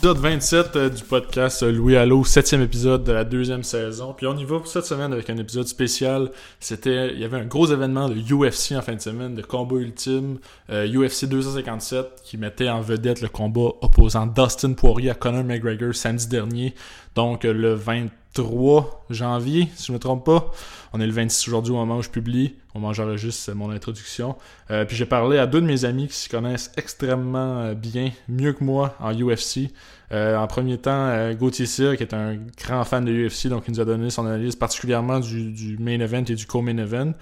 Épisode 27 euh, du podcast euh, Louis Allo, septième épisode de la deuxième saison. Puis on y va pour cette semaine avec un épisode spécial. C'était, il y avait un gros événement de UFC en fin de semaine, de combat ultime, UFC 257, qui mettait en vedette le combat opposant Dustin Poirier à Conor McGregor samedi dernier. Donc euh, le 23 janvier, si je ne me trompe pas. On est le 26 aujourd'hui au moment où je publie. On m'en juste mon introduction. Euh, puis j'ai parlé à deux de mes amis qui se connaissent extrêmement euh, bien, mieux que moi en UFC. en premier temps, Gauthier Cyr, qui est un grand fan de UFC, donc il nous a donné son analyse particulièrement du, du main event et du co-main event.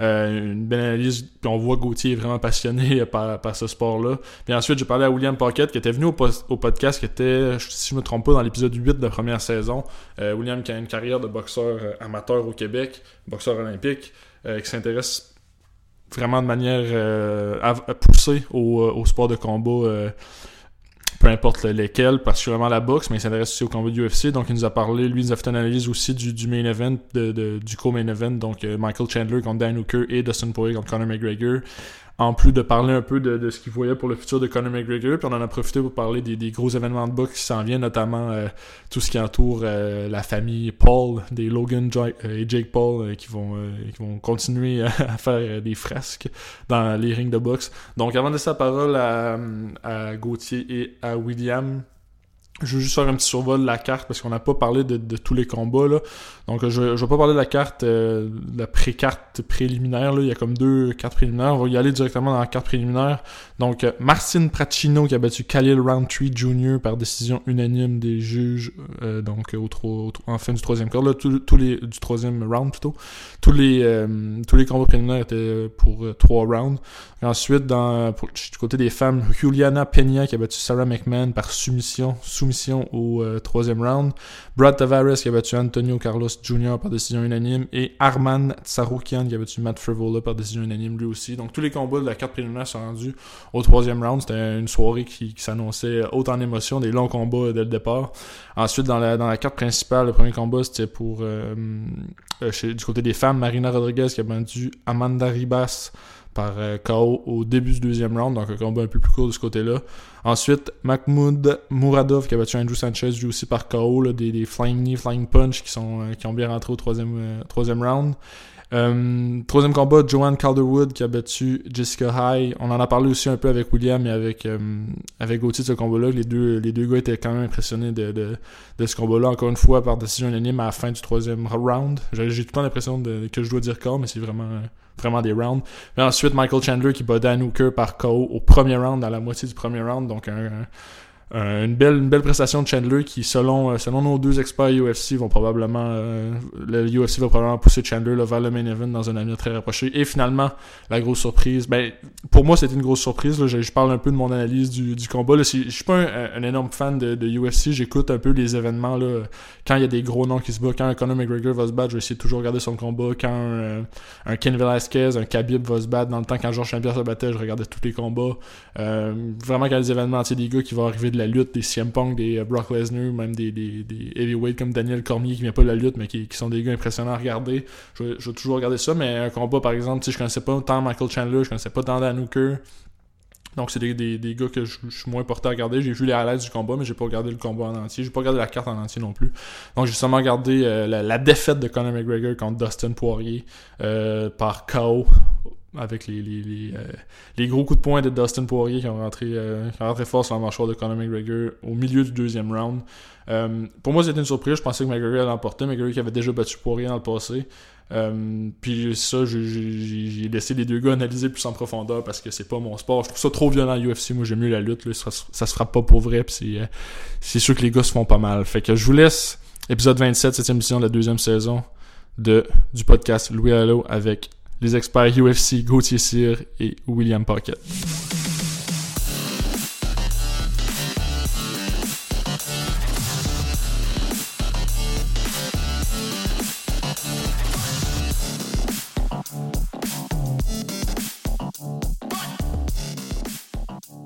Euh, une belle analyse. Puis on voit Gauthier est vraiment passionné par, par ce sport-là. Puis ensuite, j'ai parlé à William Pocket qui était venu au, au, podcast, qui était, si je me trompe pas, dans l'épisode 8 de la première saison. Euh, William qui a une carrière de boxeur euh, amateur au Québec, boxeur olympique, qui s'intéresse vraiment de manière à, poussée au, au, sport de combat peu importe lesquels, particulièrement la boxe, mais il s'intéresse aussi au combat du UFC. Donc, il nous a parlé, lui, il nous a fait une analyse aussi du, main event, du co-main event. Donc, euh, Michael Chandler contre Dan Hooker et Dustin Poirier contre Conor McGregor en plus de parler un peu de, ce qu'il voyait pour le futur de Conor McGregor. Puis on en a profité pour parler des, gros événements de boxe qui s'en viennent, notamment euh, tout ce qui entoure euh, la famille Paul, des Logan et Jake Paul, qui, vont, qui vont continuer à faire des fresques dans les rings de boxe. Donc avant de laisser la parole à, à Gauthier et à William, je veux juste faire un petit survol de la carte parce qu'on n'a pas parlé de, tous les combats. Là. Donc je, je vais pas parler de la carte, euh, la pré-carte préliminaire. Là. Il y a comme deux cartes préliminaires. On va y aller directement dans la carte préliminaire. Donc euh, Marcin Pracino qui a battu Khalil Roundtree Jr. par décision unanime des juges. Euh, donc au, au, en fin du troisième quart. Là, tous les, du troisième round plutôt. Tous les, tous les combats préliminaires étaient pour trois rounds. ensuite, dans, du côté des femmes, Juliana Peña qui a battu Sarah McMahon par soumission. soumission au troisième round. Brad Tavares qui a battu Antonio Carlos Jr. par décision unanime et Arman Tsaroukian qui a battu Matt Frivola par décision unanime lui aussi. Donc tous les combats de la carte préliminaire sont rendus au troisième round. C'était une soirée qui, s'annonçait haute en émotion, des longs combats dès le départ. Ensuite, dans la, dans la carte principale, le premier combat c'était pour euh, euh, du côté des femmes, Marina Rodriguez qui a battu Amanda Ribas par euh, KO au début du deuxième round, donc un combat un peu plus court de ce côté-là. Ensuite, Mahmoud Mouradov qui a battu Andrew Sanchez, lui aussi par KO, des, des, flying knee, flying punch qui, sont, euh, qui ont bien rentré au troisième, euh, troisième round. Troisième combat, Joanne Calderwood qui a battu Jessica High. On en a parlé aussi un peu avec William et avec, avec Gauthier de ce combat-là. Les deux, les deux gars étaient quand même impressionnés de, de, de ce combat-là, encore une fois, par décision unanime à la fin du troisième round. J'ai tout le temps l'impression que je dois dire corps, mais c'est vraiment vraiment des rounds. Mais ensuite, Michael Chandler qui bat Dan Hooker par KO au premier round, à la moitié du premier round. Donc, un, euh, une, belle, une belle prestation de Chandler qui, selon, euh, selon nos deux experts UFC, vont probablement. Euh, le UFC va probablement pousser Chandler vers le main event dans un avenir très rapproché. Et finalement, la grosse surprise. Ben, pour moi, c'était une grosse surprise. Là. Je, parle un peu de mon analyse du, du combat. Là. Je suis pas un, énorme fan de, UFC. J'écoute un peu les événements. Là. Quand il y a des gros noms qui se battent, quand un Conor McGregor va se battre, je vais essayer de toujours regarder son combat. Quand un, Ken Velasquez, un Khabib va se battre, dans le temps quand Georges Saint-Pierre se battait, je regardais tous les combats. vraiment, quand les événements, tu des gars qui vont arriver de la lutte, des CM Punk, des euh, Brock Lesnar, même des, des, des heavyweight comme Daniel Cormier qui vient pas de la lutte, mais qui, sont des gars impressionnants à regarder. Je, vais toujours regarder ça, mais un combat par exemple, je connaissais pas tant Michael Chandler, je connaissais pas tant Dan Hooker. Donc c'est des, des, des, gars que je, suis moins porté à regarder. J'ai vu les highlights du combat, mais j'ai pas regardé le combat en entier. J'ai pas regardé la carte en entier non plus. Donc j'ai seulement regardé euh, la, défaite de Conor McGregor contre Dustin Poirier euh, par KO avec les, les, euh, les, gros coups de poing de Dustin Poirier qui ont rentré, euh, qui rentré fort sur la mâchoire de Conor McGregor au milieu du deuxième round. Euh, pour moi, c'était une surprise. Je pensais que McGregor allait l'emporter. McGregor qui avait déjà battu Poirier dans le passé. puis ça, j'ai laissé les deux gars analyser plus en profondeur parce que c'est pas mon sport. Je trouve ça trop violent UFC. Moi, j'aime mieux la lutte. Ça, ça, se frappe pas pour vrai. C'est sûr que les gars se font pas mal. Fait que je vous laisse épisode 27, cette émission de la deuxième saison de, du podcast Louis Allo avec les experts UFC Gauthier Cyr et William Pocket.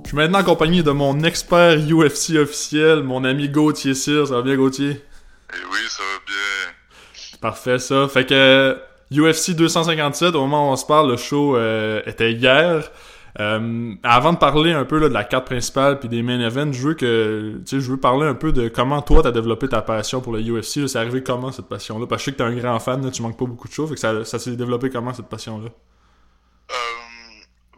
Je suis maintenant accompagné de mon expert UFC officiel, mon ami Gauthier Cyr. Ça va bien, Gauthier? Eh oui, ça va bien. Parfait, ça. Fait que UFC 257, au moment où on se parle, le show euh, était hier. Euh, avant de parler un peu là, de la carte principale puis des main events, je veux que je veux parler un peu de comment toi t'as développé ta passion pour le UFC. C'est arrivé comment cette passion-là? Parce que je sais que t'es un grand fan, là, tu manques pas beaucoup de choses, fait que ça, s'est développé comment cette passion-là? Euh,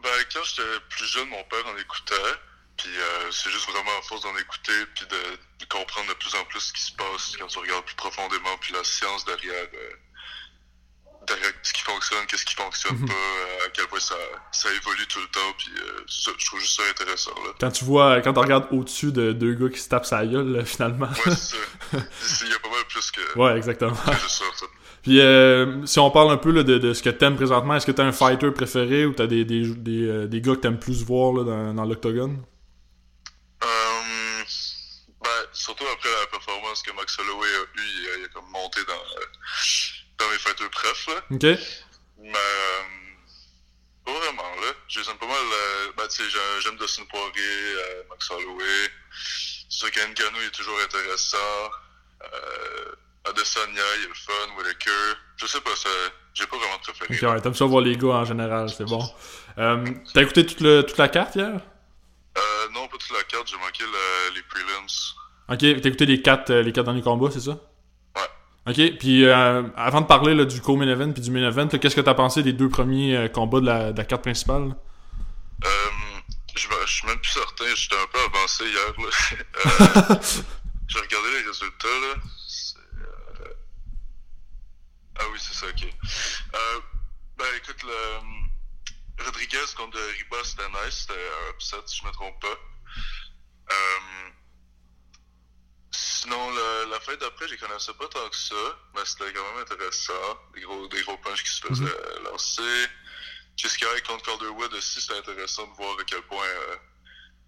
ben, quand j'étais plus jeune, mon père en écoutait. Puis euh, c'est juste vraiment à force d'en écouter puis de, comprendre de plus en plus ce qui se passe quand tu regardes plus profondément puis la science derrière, derrière ce qui fonctionne, qu'est-ce qui fonctionne Mhm. pas, euh, à quel point ça, ça évolue tout le temps. Puis euh, ça, je trouve juste ça intéressant. Là. Quand tu vois, quand tu regardes au-dessus de deux gars qui se tapent sa gueule, là, finalement. Ouais, c'est Il y a pas mal plus que, ouais, exactement. que juste ça. ça. Puis euh, si on parle un peu là, de, de ce que t'aimes présentement, est-ce que t'as un fighter préféré ou t'as des, des, des, euh, des gars que t'aimes plus voir là, dans, dans l'octogone? Euh, ben, surtout après la performance que Max Holloway a eue, il, a- il a comme monté dans, dans mes fighters préf, là. Ok Mais, euh, pas vraiment, là. Je les aime pas mal, euh, ben, tu sais, j'ai- j'aime Dustin Poirier, euh, Max Holloway. Sûr qu'Engano, il est toujours intéressant. Euh, Adesanya, il est le fun, Whitaker. Je sais pas, ça, j'ai pas vraiment de préféré. Ok, ouais, t'aimes ça voir les gars en général, c'est bon. Euh, t'as écouté toute, le, toute la carte hier? Euh, non, pas toute la carte, j'ai manqué le- les prelims. Ok, t'as écouté les quatre, euh, les quatre derniers combats, c'est ça? Ok, puis euh, avant de parler là, du co-main event puis du main event, qu'est-ce que t'as pensé des deux premiers euh, combats de la, carte principale? Euh, je, suis même plus certain, j'étais un peu avancé hier. Là. J'ai regardé les résultats. Là. Ah oui, c'est ça, ok. Ben écoute, le... Rodriguez contre Riba, c'était nice, c'était un upset, si je me trompe pas. Euh, Sinon, le- la fête d'après, je connaissais pas tant que ça, mais c'était quand même intéressant. Des gros, des gros punches qui se faisaient euh, lancer. Jessica contre Calderwood aussi, c'était intéressant de voir à quel point euh,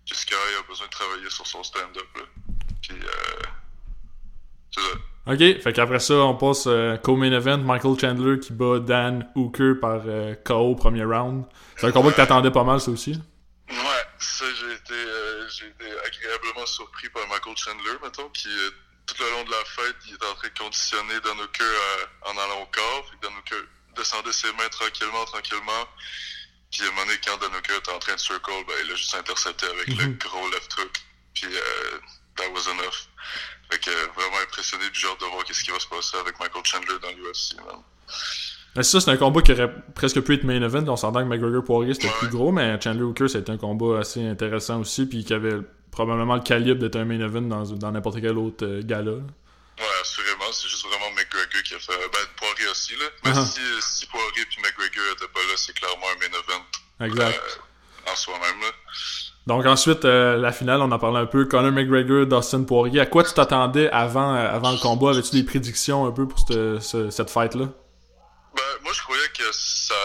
Jessica a besoin de travailler sur son stand-up. là. Puis, euh, c'est ça. Ok, fait qu'après ça, on passe euh, co-main event, Michael Chandler qui bat Dan Hooker par euh, KO premier round. C'est un combat que t'attendais pas mal, ça aussi. Ouais, ça, j'ai été, euh, j'ai été agréablement surpris par Michael Chandler, mettons, qui, euh, tout le long de la fête, il est en train de conditionner Dan Hooker euh, en allant au corps. Fait que Dan Hooker descendait ses mains tranquillement, tranquillement. Puis à un moment donné, quand Dan Hooker était en train de circle, ben, il a juste intercepté avec le Mhm. gros left hook. Puis that was enough. Fait que vraiment impressionné, j'ai hâte de voir qu'est-ce qui va se passer avec Michael Chandler dans l'UFC, ça, c'est un combat qui aurait presque pu être main event. On s'entend que McGregor Poirier c'était plus gros, mais Chandler Hooker c'était un combat assez intéressant aussi, puis qui avait probablement le calibre d'être un main event dans dans n'importe quel autre euh, gala. Ouais, assurément, c'est juste vraiment McGregor qui a fait. Ben, Poirier aussi, là. Mais Uh-huh. si, si Poirier puis McGregor étaient pas là, c'est clairement un main event Exact. euh, en soi-même, là. Donc ensuite, euh, la finale, on en parlait un peu. Conor McGregor, Dustin Poirier. À quoi tu t'attendais avant, euh, avant le combat? Avais-tu des prédictions un peu pour cette, ce- cette fight-là? Moi, je croyais que ça.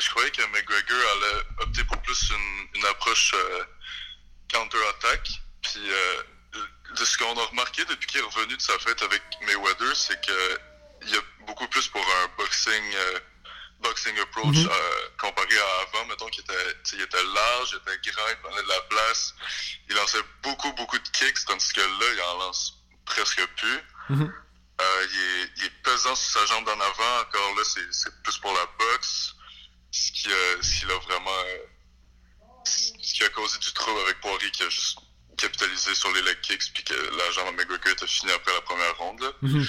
Je croyais que McGregor allait opter pour plus une, une approche euh, counter-attack. Puis, euh, de ce qu'on a remarqué depuis qu'il est revenu de sa fête avec Mayweather, c'est que il y a beaucoup plus pour un boxing. euh, boxing approach Mhm. euh, comparé à avant, mettons qu'il était, il était large, il était grand, il prenait de la place, il lançait beaucoup, beaucoup de kicks, tandis que là, il en lance presque plus. Mhm. Il, est, il est pesant sur sa jambe d'en avant. Encore là, c'est, plus pour la boxe. Ce qui, a- ce qui l'a vraiment. euh, ce qui a causé du trouble avec Poirier qui a juste capitalisé sur les leg kicks puis que la jambe à McGregor était finie après la première ronde. Mhm.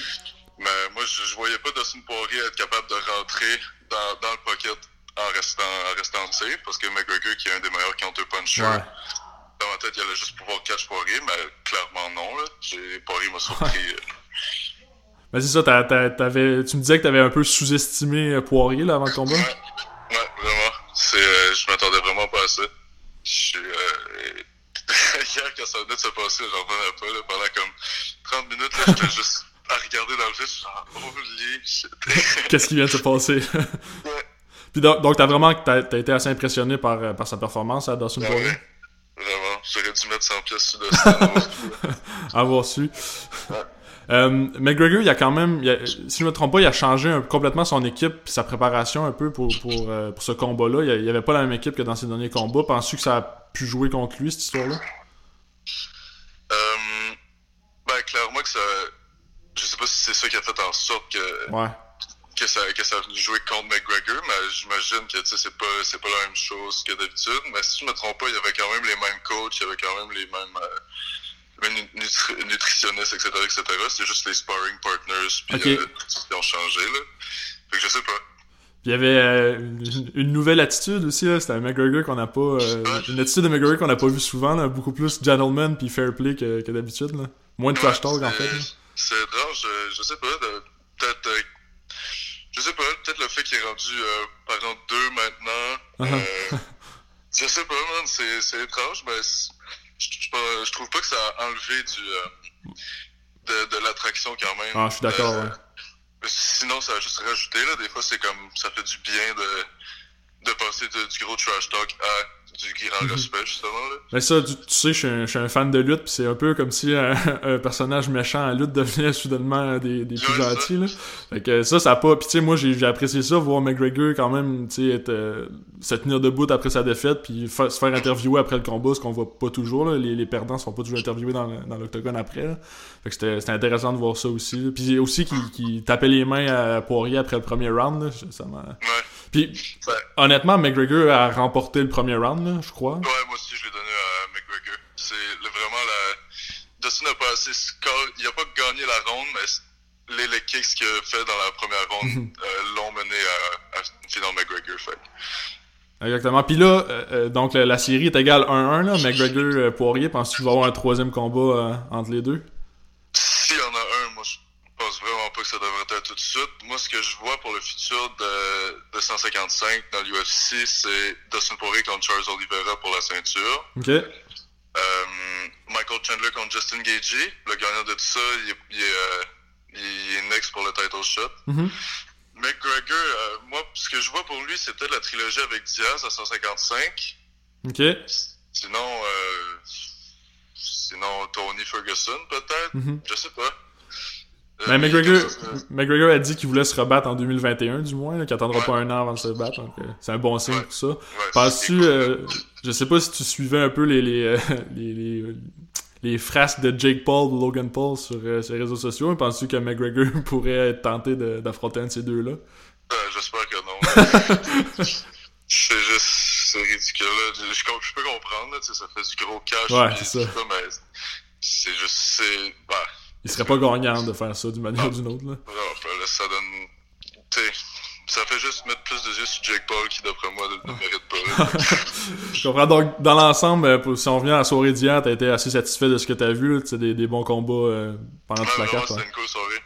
Mais moi, je, je voyais pas Dustin Poirier être capable de rentrer dans, dans le pocket en restant, en restant safe parce que McGregor, qui est un des meilleurs counter-punchers, Ouais. dans ma tête, il allait juste pouvoir catch Poirier, mais clairement non. Là. J'ai, Poirier m'a surpris. euh, Ben c'est ça, t'avais, tu me disais que t'avais un peu sous-estimé euh, Poirier là, avant le combat. Ouais, ouais, vraiment. C'est, euh, je m'attendais vraiment pas à ça. Je suis, euh, hier, quand ça venait de se passer, j'en revenais pas, là, pendant comme 30 minutes, là, j'étais juste à regarder dans le vide, je suis genre, holy shit. Qu'est-ce qui vient de se passer? Puis donc, donc t'as vraiment t'as, t'as été assez impressionné par, euh, par sa performance à Dawson Ouais, Poirier? ouais. Vraiment, j'aurais dû mettre 100 pièces sur le stand. Avoir su. Euh, McGregor, il a quand même, il a- si je me trompe pas, il a changé un- complètement son équipe, sa préparation un peu pour, pour, euh, pour ce combat-là. Il n'y avait pas la même équipe que dans ses derniers combats. Penses-tu que ça a pu jouer contre lui, cette histoire-là? euh, ben, clairement que ça, je sais pas si c'est ça qui a fait en sorte que, Ouais. que ça, que ça a venu jouer contre McGregor, mais j'imagine que c'est pas, c'est pas la même chose que d'habitude. Mais si je me trompe pas, il y avait quand même les mêmes coachs, il y avait quand même les mêmes, euh, les mêmes nutri nutritionnistes, etc., etc. C'est juste les sparring partners puis euh, qui ont changé, là. Fait que je sais pas. Il y avait euh, une, une nouvelle attitude aussi. C'était un McGregor qu'on n'a pas. euh, une attitude de McGregor qu'on n'a pas vu souvent, là. Beaucoup plus gentleman puis fair play que, que d'habitude. Moins de trash talk, en fait. C'est étrange, je, je sais pas, peut-être, euh, je sais pas, peut-être le fait qu'il est rendu, euh, par exemple, deux maintenant, Uh-huh. euh, je sais pas, man, c'est, étrange, mais je, je, trouve pas que ça a enlevé du, euh, de, de l'attraction quand même. Ah, je suis d'accord, Euh, ouais. Sinon, ça a juste rajouté, là, des fois, c'est comme, ça fait du bien de, de passer de- du gros trash talk à du grand respect, justement, là. Mais ça, tu, tu sais, je suis un, je suis un fan de lutte, puis c'est un peu comme si un, un personnage méchant en lutte devenait soudainement des, des plus gentils, là. Fait que ça, ça a pas... Puis tu sais, moi, j'ai apprécié ça, voir McGregor quand même, tu sais, être, euh, se tenir debout après sa défaite, puis fa- se faire interviewer après le combat, ce qu'on voit pas toujours, là. Les, les perdants sont pas toujours interviewés dans, l'octogone après, là. Fait que c'était intéressant de voir ça aussi. Puis aussi qu'il qu'il tapait les mains à Poirier après le premier round, là. Ça m'a... Ouais. Puis, Ouais. honnêtement, McGregor a remporté le premier round, là, je crois. Ouais, moi aussi, je l'ai donné à McGregor. C'est vraiment la. Dustin n'a pas assez score. Il a pas gagné la ronde, mais les, les kicks qu'il a fait dans la première ronde Mhm. euh, l'ont mené à, à une finale McGregor. Fait. Exactement. Puis là, euh, euh, donc la, la série est égale 1-1, là. McGregor, euh, Poirier, penses-tu qu'il va y avoir un troisième combat euh, entre les deux? S'il y en a pense vraiment pas que ça devrait être tout de suite. Moi, ce que je vois pour le futur de, de 155 dans l'UFC, c'est Dustin Poirier contre Charles Oliveira pour la ceinture. OK. Euh, Michael Chandler contre Justin Gagey. Le gagnant de tout ça, il est, il est, euh, il est next pour le title shot. Mhm. McGregor, euh, moi, ce que je vois pour lui, c'est peut-être la trilogie avec Diaz à 155. OK. Sinon, sinon Tony Ferguson, peut-être. Mhm. Je sais pas. Euh, Mais McGregor, McGregor a dit qu'il voulait se rebattre en 2021, du moins, qu'il attendra Ouais. pas un an avant de se battre. Donc, euh, c'est un bon signe Ouais. pour ça. ouais, Penses-tu, euh, je sais pas si tu suivais un peu les, les, euh, les, les, les frasques de Jake Paul ou Logan Paul sur, les réseaux sociaux, penses-tu que McGregor pourrait être tenté de- d'affronter un de ces deux-là? J'espère que non. c'est juste, c'est ridicule. Je, je, je peux comprendre, là, ça fait du gros cash. Ouais, c'est ça. mais c'est juste, c'est, bah, Il serait pas gagnant de faire ça d'une manière ou d'une autre, là. ça donne, tu sais, ça fait juste mettre plus de yeux sur Jake Paul qui, d'après moi, ne le mérite pas. Je comprends. Donc, dans l'ensemble, euh, si on revient à la soirée d'hier, t'as été assez satisfait de ce que t'as vu, là, tu sais, des, des bons combats euh, pendant toute la carte. c'était une cool soirée.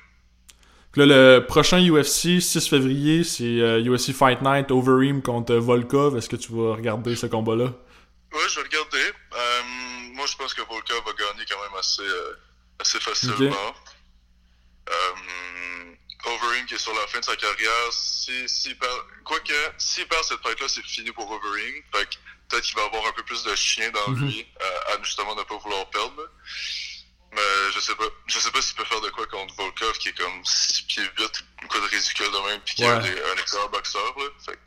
Là, le prochain UFC, 6 février, c'est euh, UFC Fight Night Overeem contre Volkov. Est-ce que tu vas regarder ce combat-là? Ouais, je vais regarder. Euh, moi, je pense que Volkov va gagner quand même assez, euh, assez facilement. Euh, Overeem qui est sur la fin de sa carrière, si, s'il perd, quoique, s'il perd cette fight-là, c'est fini pour Overeem. Fait que peut-être qu'il va avoir un peu plus de chien dans Mhm. lui, euh, à justement ne pas vouloir perdre. Mais je sais pas. Je sais pas s'il peut faire de quoi contre Volkov qui est comme 6 pieds 8, quoi de ridicule de même, puis qui est un, un excellent boxeur. Là. Fait que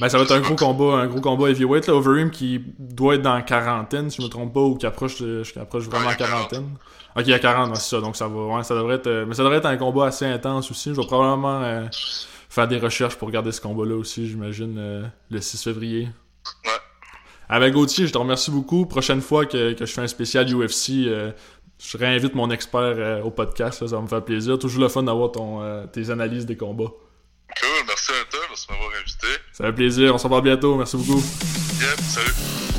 Ben, ça va être un gros combat, un gros combat heavyweight. Là. Overeem qui doit être dans la quarantaine, si je me trompe pas, ou qui approche, de- qui approche vraiment la il y a 40. quarantaine. Ok, il y a 40, ouais, c'est ça. Donc ça va, ouais, ça devrait être, euh, mais ça devrait être un combat assez intense aussi. Je vais probablement euh, faire des recherches pour regarder ce combat-là aussi, j'imagine, euh, le 6 février. Ouais. Avec Gauthier, je te remercie beaucoup. Prochaine fois que, que je fais un spécial UFC, je réinvite mon expert au podcast. là, ça va me faire plaisir. Toujours le fun d'avoir ton, tes analyses des combats. Cool, merci à toi, merci de m'avoir invité. Ça fait plaisir. On se revoit bientôt. Merci beaucoup. Yep, salut.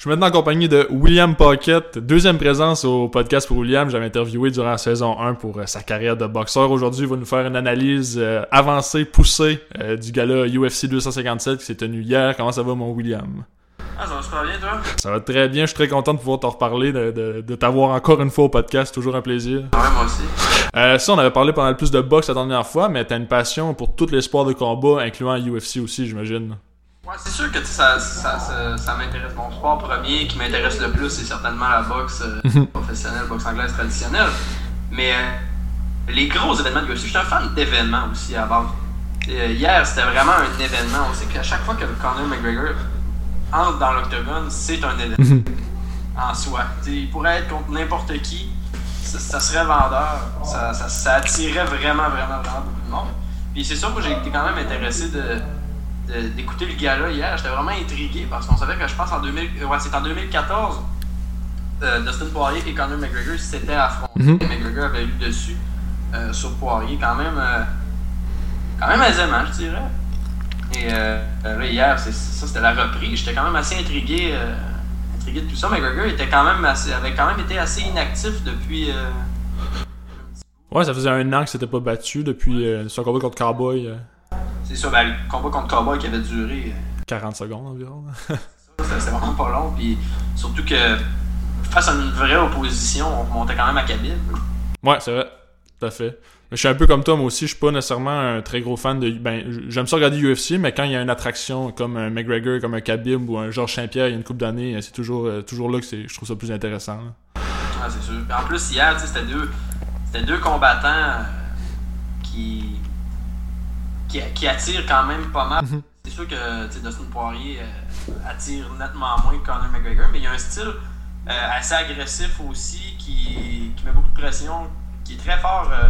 Je suis maintenant en compagnie de William Pocket, deuxième présence au podcast pour William. J'avais interviewé durant la saison 1 pour euh, sa carrière de boxeur. Aujourd'hui, il va nous faire une analyse euh, avancée, poussée euh, du gala UFC 257 qui s'est tenu hier. Comment ça va, mon William? Ah, ça va super bien, toi? Ça va très bien. Je suis très content de pouvoir t'en reparler, de, de, de t'avoir encore une fois au podcast. Toujours un plaisir. Ouais, moi aussi. Euh, ça, on avait parlé pendant le plus de boxe la dernière fois, mais t'as une passion pour tous les sports de combat, incluant UFC aussi, j'imagine. Ouais, c'est sûr que ça, ça, ça, ça m'intéresse. Mon sport premier qui m'intéresse le plus, c'est certainement la boxe euh, professionnelle, boxe anglaise traditionnelle. Mais euh, les gros événements de UFC, je suis un fan d'événements aussi à base. Euh, hier, c'était vraiment un événement. On sait qu'à chaque fois que Conor McGregor entre dans l'octogone, c'est un événement en soi. Il pourrait être contre n'importe qui, ça, ça serait vendeur, ça, ça, ça attirait vraiment, vraiment, vraiment beaucoup de monde. Puis c'est sûr que j'ai été quand même intéressé de- d'écouter le gala hier. J'étais vraiment intrigué parce qu'on savait que je pense en 2000, ouais, c'est en 2014, euh, Dustin Poirier et Conor McGregor s'étaient affrontés. Mhm. McGregor avait eu le dessus euh, sur Poirier quand même, euh, quand même aisément, je dirais. Et là, hier, ça c'était la reprise. J'étais quand même assez intrigué, intrigué de tout ça. McGregor était quand même assez, avait quand même été assez inactif depuis. Ouais, ça faisait un an que c'était pas battu depuis son combat contre Cowboy, c'est ça, ben, le combat contre Cowboy qui avait duré. euh, 40 secondes environ. C'était vraiment pas long. Puis surtout que face à une vraie opposition, on remontait quand même à Khabib. Ouais, c'est vrai. Tout à fait. Je suis un peu comme toi, moi aussi. Je suis pas nécessairement un très gros fan de. Ben, j'aime ça regarder UFC, mais quand il y a une attraction comme un McGregor, comme un Khabib ou un Georges Saint-Pierre il y a une couple d'années, c'est toujours, euh, toujours là que c'est, je trouve ça plus intéressant. là. Ouais, c'est sûr. Puis en plus, hier, tu sais, c'était deux, c'était deux combattants euh, qui, qui, qui attirent quand même pas mal. C'est sûr que Dustin Poirier euh, attire nettement moins que Conor McGregor, mais il y a un style euh, assez agressif aussi qui, qui met beaucoup de pression, qui est très fort euh,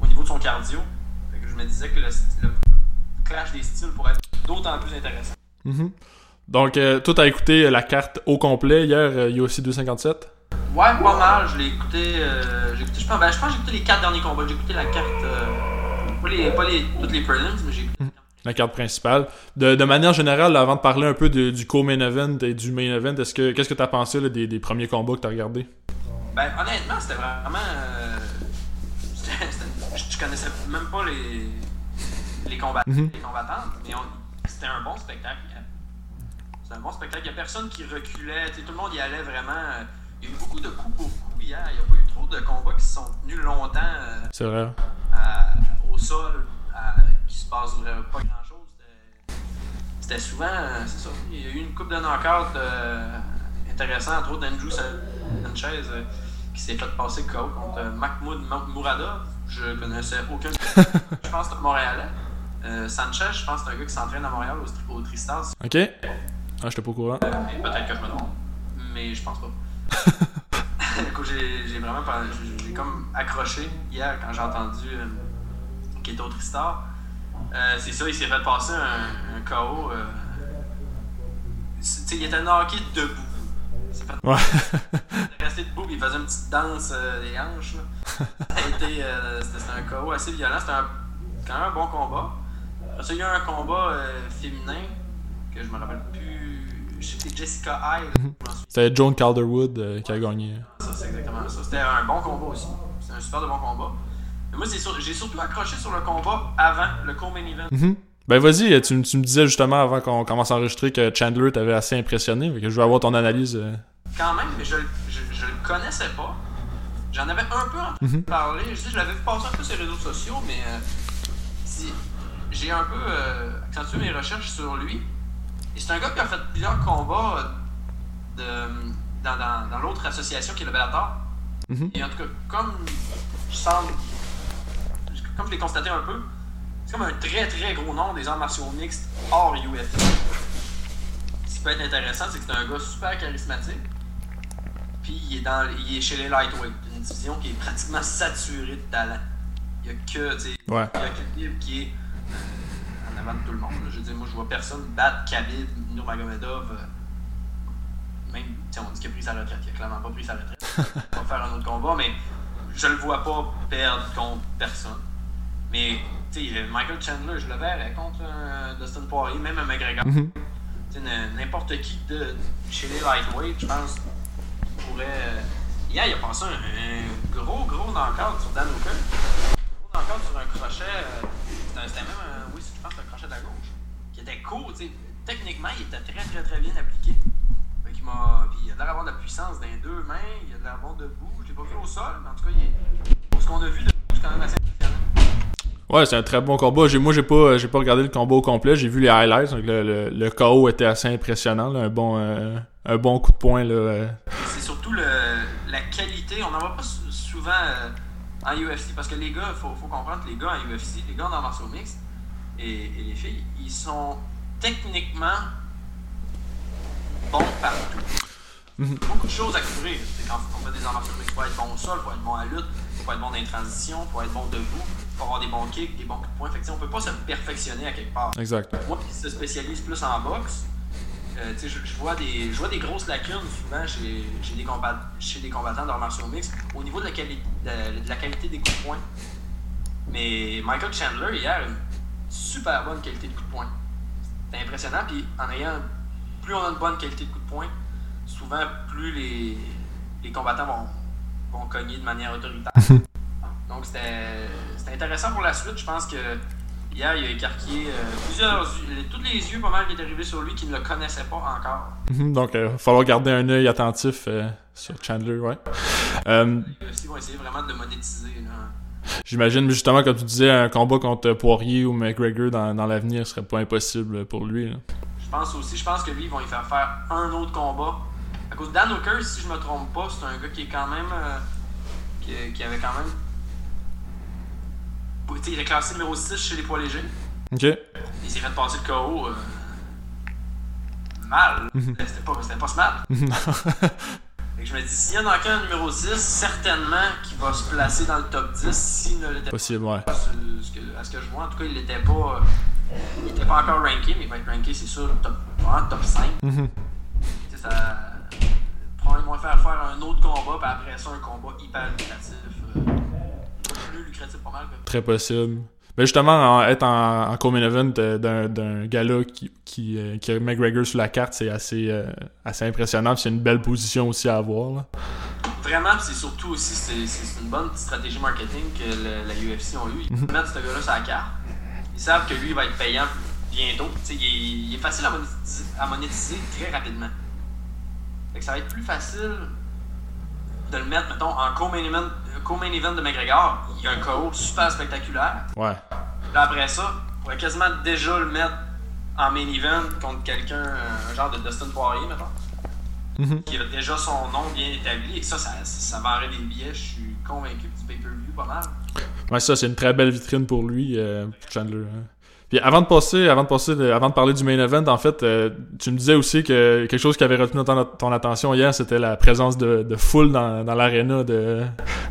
au niveau de son cardio. Fait que je me disais que le, le clash des styles pourrait être d'autant plus intéressant. Mhm. Donc, euh, toi, t'as écouté la carte au complet hier, euh, UFC 257 Ouais, pas mal. Je l'ai écouté. euh, j'ai écouté je pense, ben, je pense que j'ai écouté les quatre derniers combats. J'ai écouté la carte. Pas les, pas les, toutes les prelims, mais j'ai écouté. la carte principale. De, de manière générale, là, avant de parler un peu de- du co-main event et du main event, est-ce que qu'est-ce que t'as pensé là, des, des premiers combats que t'as regardés? Ben, honnêtement, c'était vraiment. euh, c'était- c'était- je, je connaissais même pas les, les, combattants, Mhm. les combattantes, mais on- c'était un bon spectacle. C'était un bon spectacle. Il n'y a personne qui reculait. tu Tout le monde y allait vraiment. euh, Il y a eu beaucoup de coups pour coups hier. Il n'y a pas eu trop de combats qui se sont tenus longtemps. euh, C'est vrai. Au sol, à, se passe vraiment pas grand chose. C'était souvent, euh, c'est ça, il y a eu une coupe de knockouts euh, intéressant, entre autres d'Andrew Sanchez euh, qui s'est fait passer KO contre euh, Mahmoud Mourada. Je connaissais aucun. je pense que c'est Montréalais. Euh, Sanchez, je pense que c'est un gars qui s'entraîne à Montréal au, au Tristas. Ok. Ah, j'étais pas au courant. Peut-être que je me trompe, mais je pense pas. J'ai j'ai vraiment j'ai comme accroché hier quand j'ai entendu qu'il était au Tristar. Euh, c'est ça, il s'est fait passer un, un KO. euh, il était knocké debout. Il s'est fait Ouais. il est resté debout puis il faisait une petite danse euh, des hanches. euh, c'était c'était un KO assez violent. C'était un- quand même un bon combat. Après il y a eu un combat euh, féminin que je me rappelle plus. Je sais que c'est Jessica Hyde. souviens. C'était Joan Calderwood qui a gagné. Ça, c'est exactement ça. C'était un bon combat aussi. C'était un super de bon combat. Moi, j'ai surtout accroché sur le combat avant le co-main event. Mhm. Ben vas-y, tu, tu me disais justement avant qu'on commence à enregistrer que Chandler t'avait assez impressionné, que je veux avoir ton analyse. euh. Quand même, mais je, je, je le connaissais pas. J'en avais un peu entendu parler. Je, je l'avais vu passer un peu sur les réseaux sociaux, mais euh, si- j'ai un peu euh, accentué mes recherches sur lui. Et c'est un gars qui a fait plusieurs combats euh, de, dans, dans, dans l'autre association qui est le Bellator. Mhm. Et en tout cas, comme je semble. Comme je l'ai constaté un peu, c'est comme un très très gros nom des arts martiaux mixtes hors UFC. Ce qui peut être intéressant, c'est que c'est un gars super charismatique. Puis il est, dans, il est chez les lightweight, une division qui est pratiquement saturée de talent. Il y a que, tu sais, Ouais. il y a qui est euh, en avant de tout le monde. là. Je veux dire, moi je vois personne battre Khabib, Nurmagomedov. euh, même, sais, on dit qu'il a pris sa retraite. Il a clairement pas pris sa retraite. Il va faire un autre combat, mais je le vois pas perdre contre personne. Mais, tu sais, Michael Chandler, je le verrais contre un Dustin Poirier, même un McGregor. Tu sais, n- n'importe qui de, chez les lightweight, je pense, pourrait. euh, Hier, il a passé un, un gros, gros knockout sur Dan Hooker. Gros knockout sur un crochet. euh, C'était même un. Oui, je pense un crochet de la gauche. Qui était court, tu sais. Techniquement, il était très, très, très bien appliqué. Fait qu'il m'a. Puis il a l'air d'avoir de la puissance dans les deux mains. Il a de l'air bon debout. Je l'ai pas vu au sol, mais en tout cas, il est. Ce qu'on a vu debout, c'est quand même assez. Ouais, c'est un très bon combat. J'ai, moi, j'ai pas, j'ai pas regardé le combat au complet. J'ai vu les highlights. Donc le, le, le KO était assez impressionnant. là. Un bon, euh, un bon coup de poing. Là. euh. C'est surtout le, la qualité. On n'en voit pas sou- souvent euh, en UFC parce que les gars, il faut, faut comprendre que les gars en UFC, les gars en martial mix et, et les filles, ils sont techniquement bons partout. Mhm. Beaucoup de choses à couvrir. Quand on fait des arts martiaux mix, faut être bon au sol, faut être bon à la lutte, faut être bon dans les transitions, faut être bon debout, faut avoir des bons kicks, des bons coups de poing. Fait que, on peut pas se perfectionner à quelque part. Exact. Moi qui se spécialise plus en boxe, euh, je, je vois des, je vois des grosses lacunes souvent chez, chez, des, combat- chez des combattants d'arts martiaux mix au niveau de la, quali- de, de la qualité des coups de poing. Mais Michael Chandler, hier, une super bonne qualité de coups de poing. C'est impressionnant. Puis en ayant, plus on a une bonne qualité de coups de poing, souvent plus les, les combattants vont, vont cogner de manière autoritaire. Donc c'était intéressant pour la suite. Je pense que hier, il a écarquillé euh, plusieurs tous les yeux pas mal qui étaient arrivés sur lui qui ne le connaissaient pas encore. Mhm. Donc, il va falloir garder un œil attentif euh, sur Chandler, ouais. Euh, UFC vont essayer vraiment de le monétiser. J'imagine, justement, comme tu disais, un combat contre Poirier ou McGregor dans, dans l'avenir serait pas impossible pour lui. là. Je pense aussi, je pense que lui, ils vont y faire faire un autre combat. Cause Dan Hooker, si je me trompe pas, c'est un gars qui est quand même. euh, qui, qui avait quand même. Il est classé numéro 6 chez les poids légers. Ok. Il s'est fait passer le KO. euh, mal. C'était pas, c'était pas smart. Fait que je me dis, s'il y en a qu'un numéro 6, certainement qu'il va se placer dans le top 10 s'il ne l'était Possible, ouais. pas. Ce- ce que- à ce que je vois, en tout cas, il n'était pas. il était pas encore ranké, mais il va être ranké, c'est sûr, top, vraiment top 5. Mhm. Tu sais, faire faire un autre combat, puis après ça, un combat hyper lucratif. euh, plus lucratif, pas mal. Très possible. Mais justement, en- être en, en co-main event euh, d'un, gars-là qui, qui, euh, qui a McGregor sur la carte, c'est assez, euh, assez impressionnant. C'est une belle position aussi à avoir. là. Vraiment, c'est surtout aussi, c'est, une bonne stratégie marketing que le- la UFC ont eu. Ils mettent ce gars-là sur la carte. Ils savent que lui, il va être payant bientôt. Il, est, il est facile à monétiser, à monétiser très rapidement. Fait que ça va être plus facile de le mettre, mettons, en co-main event, co-main event de McGregor. Il y a un KO super spectaculaire. Ouais. Puis après ça, on pourrait quasiment déjà le mettre en main event contre quelqu'un, euh, un genre de Dustin Poirier, mettons Mhm. qui a déjà son nom bien établi et que ça, ça, ça vendrait des billets, je suis convaincu du pay-per-view pas mal. Ouais, ça, c'est une très belle vitrine pour lui, euh, pour Chandler. hein. Puis avant de passer, avant de passer, de- avant de parler du main event, en fait, euh, tu me disais aussi que quelque chose qui avait retenu ton, ton attention hier, c'était la présence de, de foule dans, dans l'aréna de,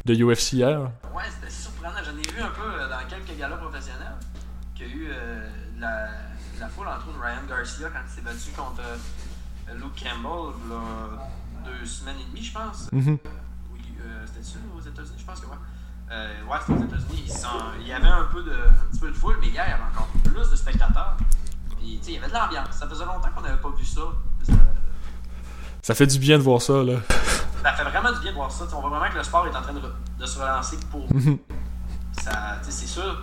de UFC hier. Ouais, c'était surprenant. J'en ai vu un peu euh, dans quelques galas professionnels qu'il y a eu euh, la, la foule, entre autres Ryan Garcia, quand il s'est battu contre euh, Luke Campbell, là, deux semaines et demie, je pense. Mhm. Oui, euh, c'était-tu aux États-Unis? Je pense que ouais. Euh, ouais, c'était aux États-Unis. Il y avait un, peu de, un petit peu de foule, mais hier, il y avait encore plus de spectateurs. Puis, tu sais, il y avait de l'ambiance. Ça faisait longtemps qu'on n'avait pas vu ça. Ça, Ça fait du bien de voir ça, là. ça fait vraiment du bien de voir ça. On voit vraiment que le sport est en train de, de se relancer pour nous. Ça, tu sais, c'est sûr.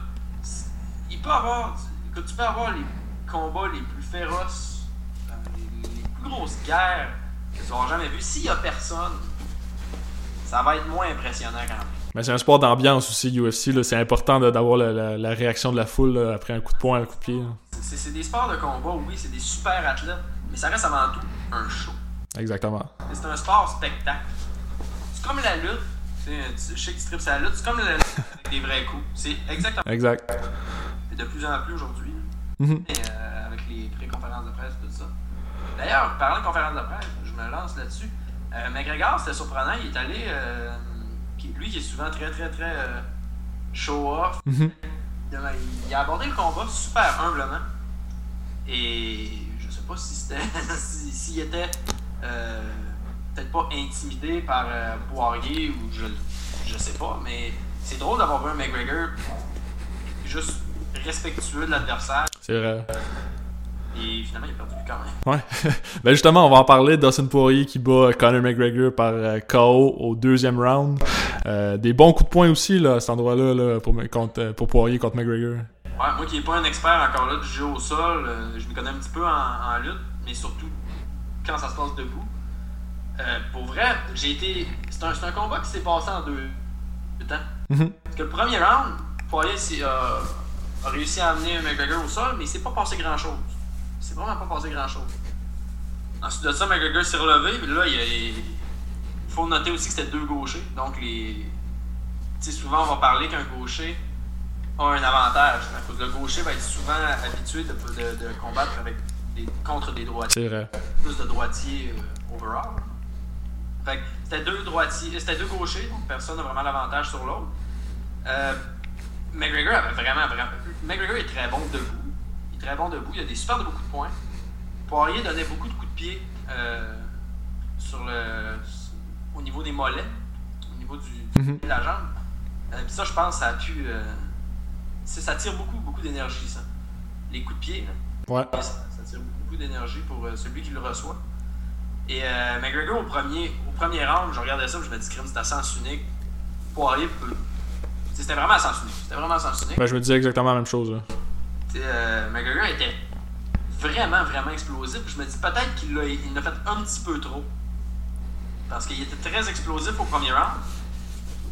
Il peut avoir. Tu peux avoir les combats les plus féroces, euh, les, les plus grosses guerres que tu n'auras jamais vues. S'il y a personne, ça va être moins impressionnant quand même. Mais c'est un sport d'ambiance aussi, UFC. C'est important d'avoir la, la- la réaction de la foule là, après un coup de poing, un coup de pied. C'est des sports de combat, oui, c'est des super athlètes, mais ça reste avant tout un show. Exactement. C'est un sport spectacle. C'est comme la lutte. Tu sais, tu- je sais que tu tripes la lutte, c'est comme la lutte avec des vrais coups. C'est exactement. Exact. Et de plus en plus aujourd'hui. Mhm. Et, euh, avec les pré-conférences de presse et tout ça. D'ailleurs, parlant de conférences de presse, je me lance là-dessus. Euh, McGregor, c'était surprenant. Il est allé. euh, lui qui est souvent très, très, très euh, show-off. Mhm. Il a- il a abordé le combat super humblement. Et je sais pas si c'était. si- s'il était euh, peut-être pas intimidé par euh, Poirier ou je, je sais pas, mais c'est drôle d'avoir vu un McGregor juste respectueux de l'adversaire. C'est vrai. Et finalement, il a perdu quand même. Ouais. ben justement, on va en parler. Dustin Poirier qui bat Conor McGregor par euh, KO au deuxième round. Euh, des bons coups de poing aussi, là, à cet endroit-là, là, pour, contre, euh, pour Poirier contre McGregor. Ouais, moi qui n'ai pas un expert encore là du jeu au sol, je me connais un petit peu en, en, lutte, mais surtout quand ça se passe debout. pour vrai, j'ai été. C'est un, un, combat qui s'est passé en deux, temps. Mm-hmm. Parce que le premier round, Poirier a réussi à amener McGregor au sol, mais il s'est pas passé grand-chose c'est vraiment pas passé grand chose. Ensuite de ça, McGregor s'est relevé, puis là, il, faut noter aussi que c'était deux gauchers. Donc, les. Tu sais, souvent, on va parler qu'un gaucher a un avantage. le gaucher va être souvent habitué de, combattre avec des, contre des droitiers. Plus de droitiers euh, overall. Fait c'était deux droitiers, c'était deux gauchers, donc personne n'a vraiment l'avantage sur l'autre. Euh, McGregor avait vraiment, vraiment. McGregor est très bon debout très bon debout. Il a des super de beaucoup de points. Poirier donnait beaucoup de coups de pied euh, sur le, au niveau des mollets, au niveau du, mhm. de la jambe. Euh, ça, je pense, ça a pu. Euh, ça tire beaucoup, beaucoup d'énergie, ça. Les coups de pied, Ouais. Ça, tire beaucoup d'énergie pour celui qui le reçoit. Et McGregor, au premier, au premier round, je regardais ça, je me dis, c'était à sens unique. Poirier peut. C'était vraiment à sens unique. C'était vraiment à sens unique. Ben, je me disais exactement la même chose. Là euh, McGregor était vraiment, vraiment explosif. Je me dis peut-être qu'il l'a, fait un petit peu trop. Parce qu'il était très explosif au premier round.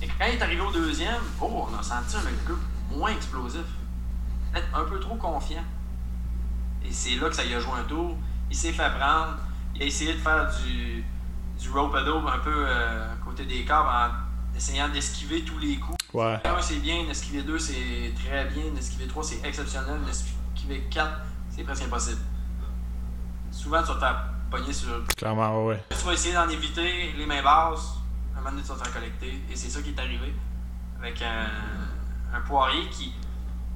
Et quand il est arrivé au deuxième, oh, on a senti un McGregor moins explosif. Peut-être un peu trop confiant. Et c'est là que ça y a joué un tour. Il s'est fait prendre. Il a essayé de faire du, du rope un peu euh, côté des corps en essayant d'esquiver tous les coups. Ouais. 1, c'est bien, esquiver 2, c'est très bien, esquiver 3, c'est exceptionnel, esquiver 4, c'est presque impossible. Souvent, tu vas te pogner sur. Clairement, ouais. Tu vas essayer d'en éviter les mains basses, un moment donné, tu vas te faire collecter, et c'est ça qui est arrivé avec un, un poirier qui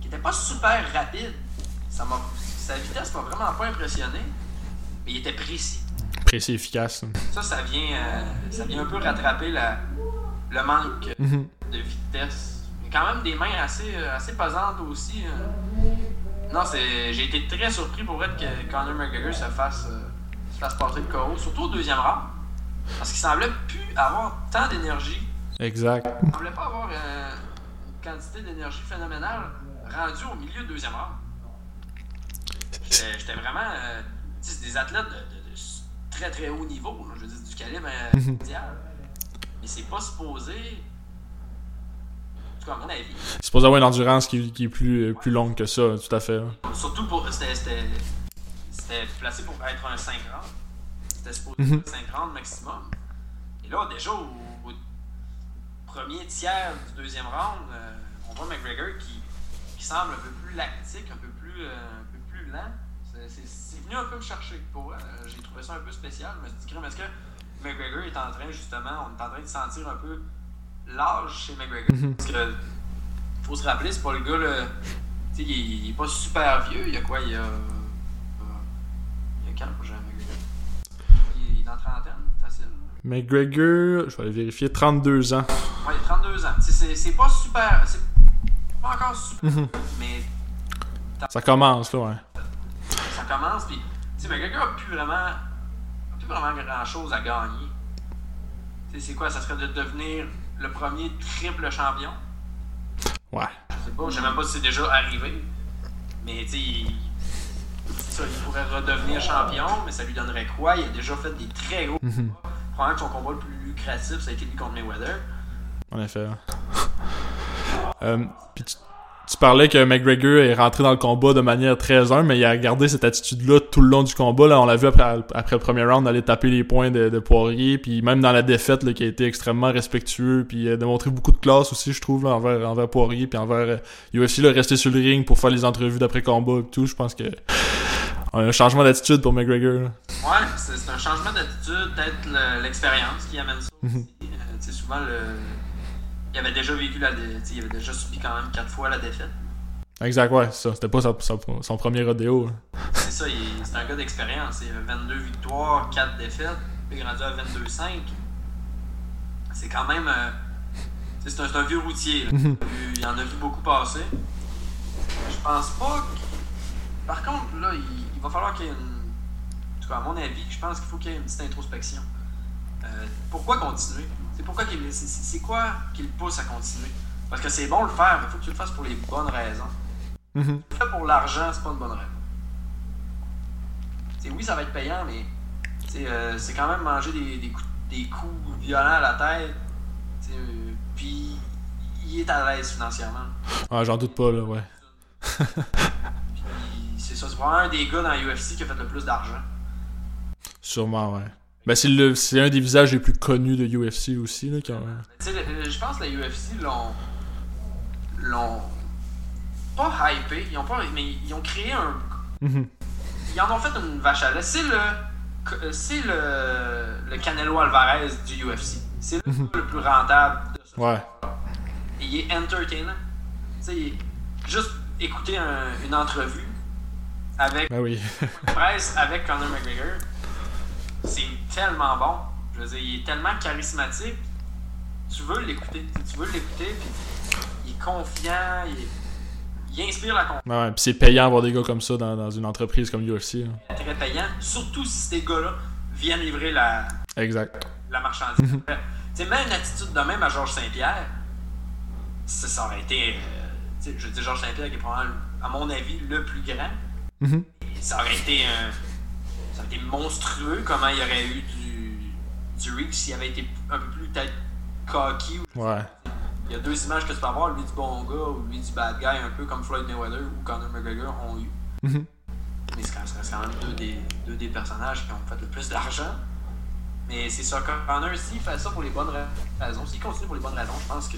n'était pas super rapide. Ça sa vitesse m'a vraiment pas impressionné, mais il était précis. Précis, efficace. Ça, ça vient, euh, ça vient un peu rattraper la, le manque mhm. de vitesse. Mais quand même des mains assez, euh, assez pesantes aussi. Hein. Non, c'est, j'ai été très surpris pour être que Conor McGregor se fasse, euh, se fasse passer le KO, surtout au deuxième round. Parce qu'il semblait plus avoir tant d'énergie. Exact. Il semblait pas avoir euh, une quantité d'énergie phénoménale rendue au milieu du deuxième round. J'étais, vraiment. c'est des athlètes de, très très haut niveau, je veux dire, du calibre mondial. Mais c'est pas supposé. En tout cas, à mon avis. C'est supposé avoir une endurance qui, qui est plus, plus longue que ça, tout à fait. Surtout pour. C'était placé pour être un 5 rounds. C'était supposé mm -hmm. être 5 rounds maximum. Et là, déjà, au, au premier tiers du deuxième round, euh, on voit McGregor qui, qui, semble un peu plus lactique, un peu plus, euh, un peu plus lent. C'est venu un peu me chercher. Pour euh, J'ai trouvé ça un peu spécial. Je me suis dit, est-ce que McGregor est en train, justement, on est en train de sentir un peu l'âge chez McGregor. Mhm. Parce que, faut se rappeler, c'est pas le gars, là, tu sais, il, est pas super vieux. Il y a quoi Il y a. Euh, il y a quel projet McGregor? Il, est dans trentaine, facile. McGregor, je vais aller vérifier, 32 ans. Ouais, il a 32 ans. C'est pas super. C'est pas encore super, Mhm. mais. Ça commence, là, ouais. Ça commence, puis, tu sais, McGregor a plus vraiment vraiment grand chose à gagner. C'est quoi Ça serait de devenir le premier triple champion? Ouais. Je sais pas, je sais même pas si c'est déjà arrivé. Mais tu sais, il... ça, il pourrait redevenir champion, mais ça lui donnerait quoi? Il a déjà fait des très gros Mhm. combats. Probablement que son combat le plus lucratif, ça a été lui contre Mayweather. En effet. euh, puis tu, tu parlais que McGregor est rentré dans le combat de manière très humble, mais il a gardé cette attitude-là tout le long du combat. Là, on l'a vu après, après le premier round aller taper les points de, de Poirier, puis même dans la défaite, là, qui a été extrêmement respectueux, puis a démontré beaucoup de classe aussi, je trouve, là, envers, envers Poirier, puis envers euh, il a aussi là, resté sur le ring pour faire les entrevues d'après combat et tout. Je pense que un changement d'attitude pour McGregor. Là. Ouais, c'est un changement d'attitude, peut-être l'expérience qui amène ça Mhm. aussi. Euh, souvent, le... il avait déjà vécu la dé- il avait déjà subi quand même quatre fois la défaite. Exact, ouais, c'est ça. C'était pas sa- sa- son premier rodéo. là. C'est ça, il- c'est un gars d'expérience. Il avait 22 victoires, 4 défaites, puis il est rendu à 22-5. C'est quand même. euh, c'est un, vieux routier. Il en a vu beaucoup passer. Je pense pas par contre, là, il, va falloir qu'il y ait une. En tout cas, à mon avis, je pense qu'il faut qu'il y ait une petite introspection. Euh, pourquoi continuer? Pourquoi c'est quoi qui le pousse à continuer? Parce que c'est bon le faire, mais il faut que tu le fasses pour les bonnes raisons. Mm pour l'argent, c'est pas une bonne raison. oui, ça va être payant, mais euh, c'est quand même manger des, des, coups, des, coups, violents à la tête. Euh, puis il est à l'aise financièrement. Ah, j'en doute pas, là, ouais. c'est ça, c'est probablement un des gars dans UFC qui a fait le plus d'argent. Sûrement, ouais. Ben, c'est un des visages les plus connus de UFC aussi. Là, quand... Je pense que la UFC l'ont. l'ont. pas hypé, ils ont pas, mais ils ont créé un. Mm-hmm. Ils en ont fait une vache à lait. C'est le. C'est le. Le Canelo Alvarez du UFC. C'est le, mm-hmm. le plus rentable de ce Ouais. il est entertainant. Tu sais, juste écouter une entrevue avec. Ben oui. presse avec Conor McGregor c'est tellement bon. Je veux dire, il est tellement charismatique. Tu veux l'écouter. Tu veux l'écouter, puis il est confiant, il, inspire la confiance. Ouais, puis c'est payant avoir des gars comme ça dans, une entreprise comme UFC. Hein. Très payant, surtout si ces gars-là viennent livrer la, exact. la marchandise. Mhm. tu sais, même une attitude de même à Georges Saint-Pierre, ça, aurait été. Euh, je dis Georges Saint-Pierre qui est probablement, à mon avis, le plus grand. Mhm. Ça aurait été un ça aurait été monstrueux comment il y aurait eu du, du Rick s'il avait été un peu plus peut-être cocky. Ouais. Il y a deux images que tu peux avoir, lui du bon gars ou lui du bad guy, un peu comme Floyd Mayweather ou Conor McGregor ont eu. Mm-hmm. Mais c'est quand même deux des, deux des personnages qui ont fait le plus d'argent. Mais c'est ça, Conor, s'il fait ça pour les bonnes raisons, s'il continue pour les bonnes raisons, je pense que.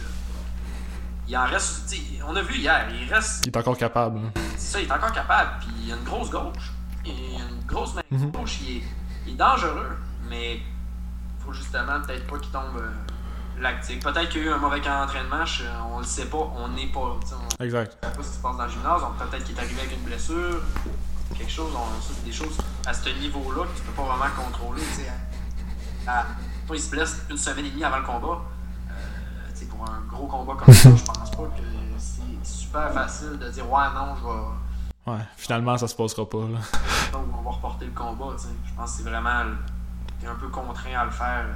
Il en reste. On a vu hier, il reste. Il est encore capable. Hein. C'est ça, il est encore capable, puis il a une grosse gauche une grosse main mhm. gauche, il, est, dangereux, mais faut justement peut-être pas qu'il tombe euh, lactique. Peut-être qu'il y a eu un mauvais entraînement, on le sait pas, on n'est pas. On exact. sait pas ce qui se passe dans le gymnase, peut-être qu'il est arrivé avec une blessure, quelque chose, on, ça c'est des choses à ce niveau-là que tu peux pas vraiment contrôler. À, il se blesse une semaine et demie avant le combat. Euh, pour un gros combat comme ça, je pense pas que c'est super facile de dire ouais non, je vais Ouais, finalement, ça se passera pas. Là. Donc, on va reporter le combat. sais. Je pense que c'est vraiment. T'es un peu contraint à le faire.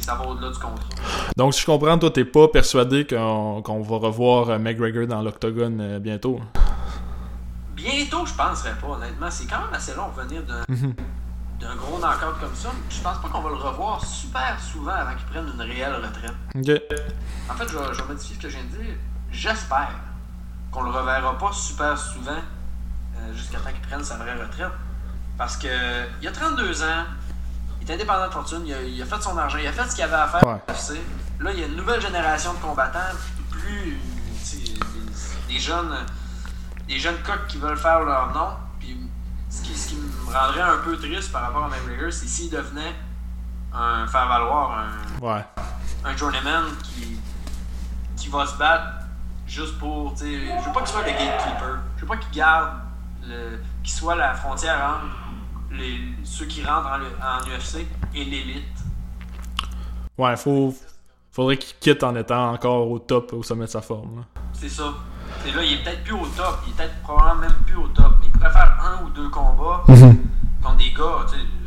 Ça va au-delà du contrat. Donc, si je comprends, toi, t'es pas persuadé qu'on va revoir euh, McGregor dans l'octogone euh, bientôt? Bientôt, je penserais pas, honnêtement. C'est quand même assez long de venir mhm. d'un gros knockout comme ça. Je pense pas qu'on va le revoir super souvent avant qu'il prenne une réelle retraite. Ok. En fait, je je vais modifier ce que je viens de dire. J'espère qu'on le reverra pas super souvent euh, jusqu'à temps qu'il prenne sa vraie retraite. Parce que il a 32 ans, il est indépendant de fortune, il a, fait son argent, il a fait ce qu'il avait à faire. Là, il y a une nouvelle génération de combattants, plus des, jeunes des jeunes coqs qui veulent faire leur nom. Puis ce qui, ce qui me rendrait un peu triste par rapport à McGregor, c'est s'il devenait un faire valoir, un, ouais. un journeyman qui, qui va se battre juste pour, tu sais, je veux pas qu'il soit le gatekeeper. Je veux pas qu'il garde, qu'il soit la frontière entre les, ceux qui rentrent en, UFC et l'élite. Ouais, faut, faudrait qu'il quitte en étant encore au top, au sommet de sa forme. C'est ça. Et là, il est peut-être plus au top, il est peut-être probablement même plus au top, mais il pourrait faire un ou deux combats mhm. contre des gars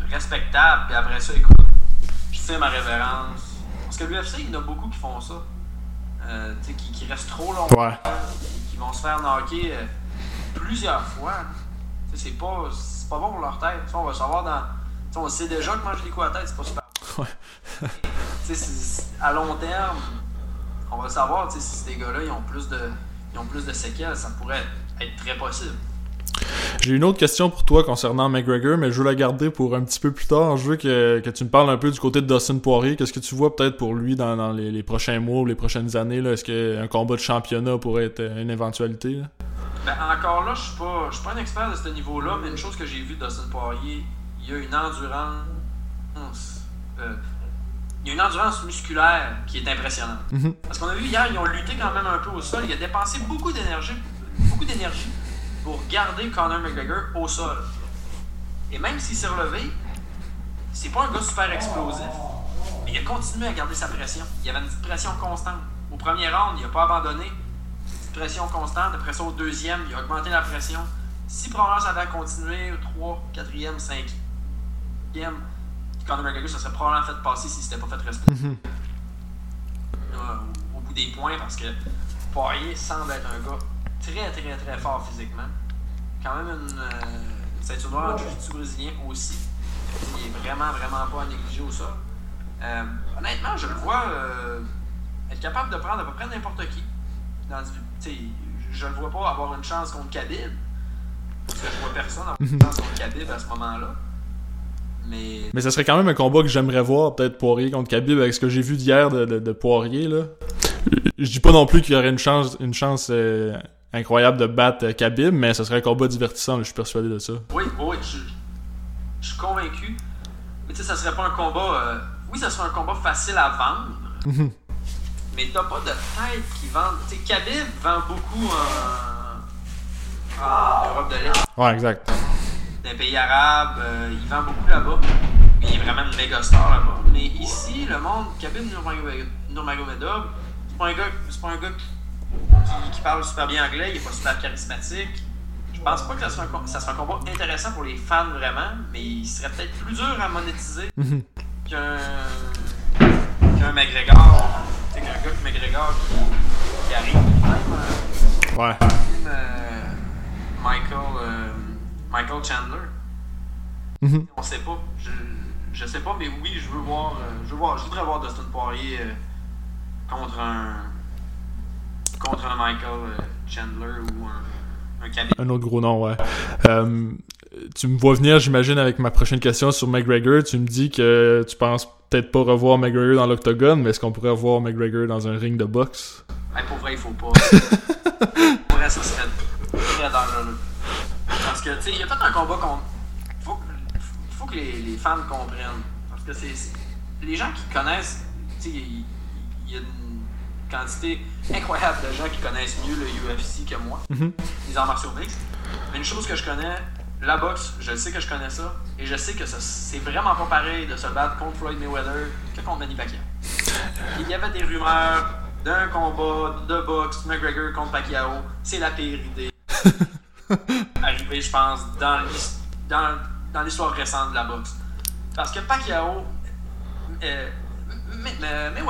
respectables, puis après ça, écoute, je sais ma révérence. Parce que l'UFC, il y en a beaucoup qui font ça. Euh, qui, qui restent trop longtemps, qui vont se faire knocker euh, plusieurs fois. C'est pas, pas bon pour leur tête. on va savoir dans. on sait déjà que manger des coups à tête, c'est pas super. Ouais. à long terme, on va savoir si ces gars-là ils ont plus de. Ils ont plus de séquelles, ça pourrait être très possible. J'ai une autre question pour toi concernant McGregor, mais je veux la garder pour un petit peu plus tard. Je veux que, que tu me parles un peu du côté de Dustin Poirier. Qu'est-ce que tu vois peut-être pour lui dans, les, prochains mois ou les prochaines années? Est-ce qu'un combat de championnat pourrait être une éventualité? Ben, encore là, je suis pas, suis pas un expert de ce niveau-là, mais une chose que j'ai vue de Dustin Poirier, il y a une endurance. Euh, il y a une endurance musculaire qui est impressionnante. Mm-hmm. Parce qu'on a vu hier, ils ont lutté quand même un peu au sol. Il a dépensé beaucoup d'énergie. Beaucoup d'énergie pour garder Conor McGregor au sol. Et même s'il s'est relevé, c'est pas un gars super explosif. Mais il a continué à garder sa pression. Il y avait une petite pression constante. Au premier round, il n'a pas abandonné. Cette pression constante. Après ça, au deuxième, il a augmenté la pression. Si probablement ça avait continué au 3, 4e, 5e, Conor McGregor, ça serait probablement fait passer s'il s'était pas fait respecter. Mhm. Euh, au, au bout des points, parce que Poirier semble être un gars très, très, très fort physiquement. Quand même une, euh, une ceinture noire en jiu-jitsu brésilien aussi. Il est vraiment, vraiment pas à négliger au sol. Euh, honnêtement, je le vois euh, être capable de prendre à peu près n'importe qui. Dans je le vois pas avoir une chance contre Khabib. Parce que je vois personne avoir une chance contre Khabib à ce moment-là. Mais Mais ça serait quand même un combat que j'aimerais voir, peut-être Poirier contre Khabib, avec ce que j'ai vu d'hier de, de, de Poirier, là. Je dis pas non plus qu'il y aurait une chance, une chance euh, incroyable de battre euh, Khabib, mais ce serait un combat divertissant, là, je suis persuadé de ça. Oui, oui, je, je suis convaincu. Mais tu sais, ça serait pas un combat. euh, oui, ça serait un combat facile à vendre. Mhm. Mais t'as pas de tête qui vend. Tu sais, Khabib vend beaucoup en, en Europe de l'Est, Ouais, exact. dans les pays arabes. euh, il vend beaucoup là-bas. Il est vraiment une méga star là-bas. Mais ici, le monde, Khabib Nurmagomedov, Nurmagomedov, c'est pas un gars, c'est pas un gars qui, qui parle super bien anglais, il est pas super charismatique. Je pense pas que ça soit, un, ça soit un combat intéressant pour les fans vraiment, mais il serait peut-être plus dur à monétiser Mhm. qu'un qu'un McGregor. Tu sais, qu'un gars comme McGregor qui, qui arrive. Même, euh, Ouais. euh, Michael, euh, Michael Chandler. Mhm. On sait pas. Je, je sais pas, mais oui, je veux voir. je veux voir. Je voudrais voir Dustin Poirier contre un. Contre un Michael euh, Chandler ou un, un. Un autre gros nom, ouais. Euh, tu me vois venir, j'imagine, avec ma prochaine question sur McGregor. Tu me dis que tu penses peut-être pas revoir McGregor dans l'octogone, mais est-ce qu'on pourrait revoir McGregor dans un ring de boxe? Hey, pour vrai, il faut pas. pour vrai, ça serait très dangereux. Parce que, tu sais, il a fait un combat contre. Faut, faut que les, les fans comprennent. Parce que c'est. Les gens qui connaissent, tu sais, il il y a une quantité incroyable de gens qui connaissent mieux le UFC que moi, Mhm. les arts martiaux mixtes. Mais une chose que je connais, la boxe, je sais que je connais ça, et je sais que c'est vraiment pas pareil de se battre contre Floyd Mayweather que contre Manny Pacquiao. Il y avait des rumeurs d'un combat de boxe McGregor contre Pacquiao. C'est la pire idée. Arrivée, je pense, dans l'his- dans, dans l'histoire récente de la boxe. Parce que Pacquiao, euh, May- May-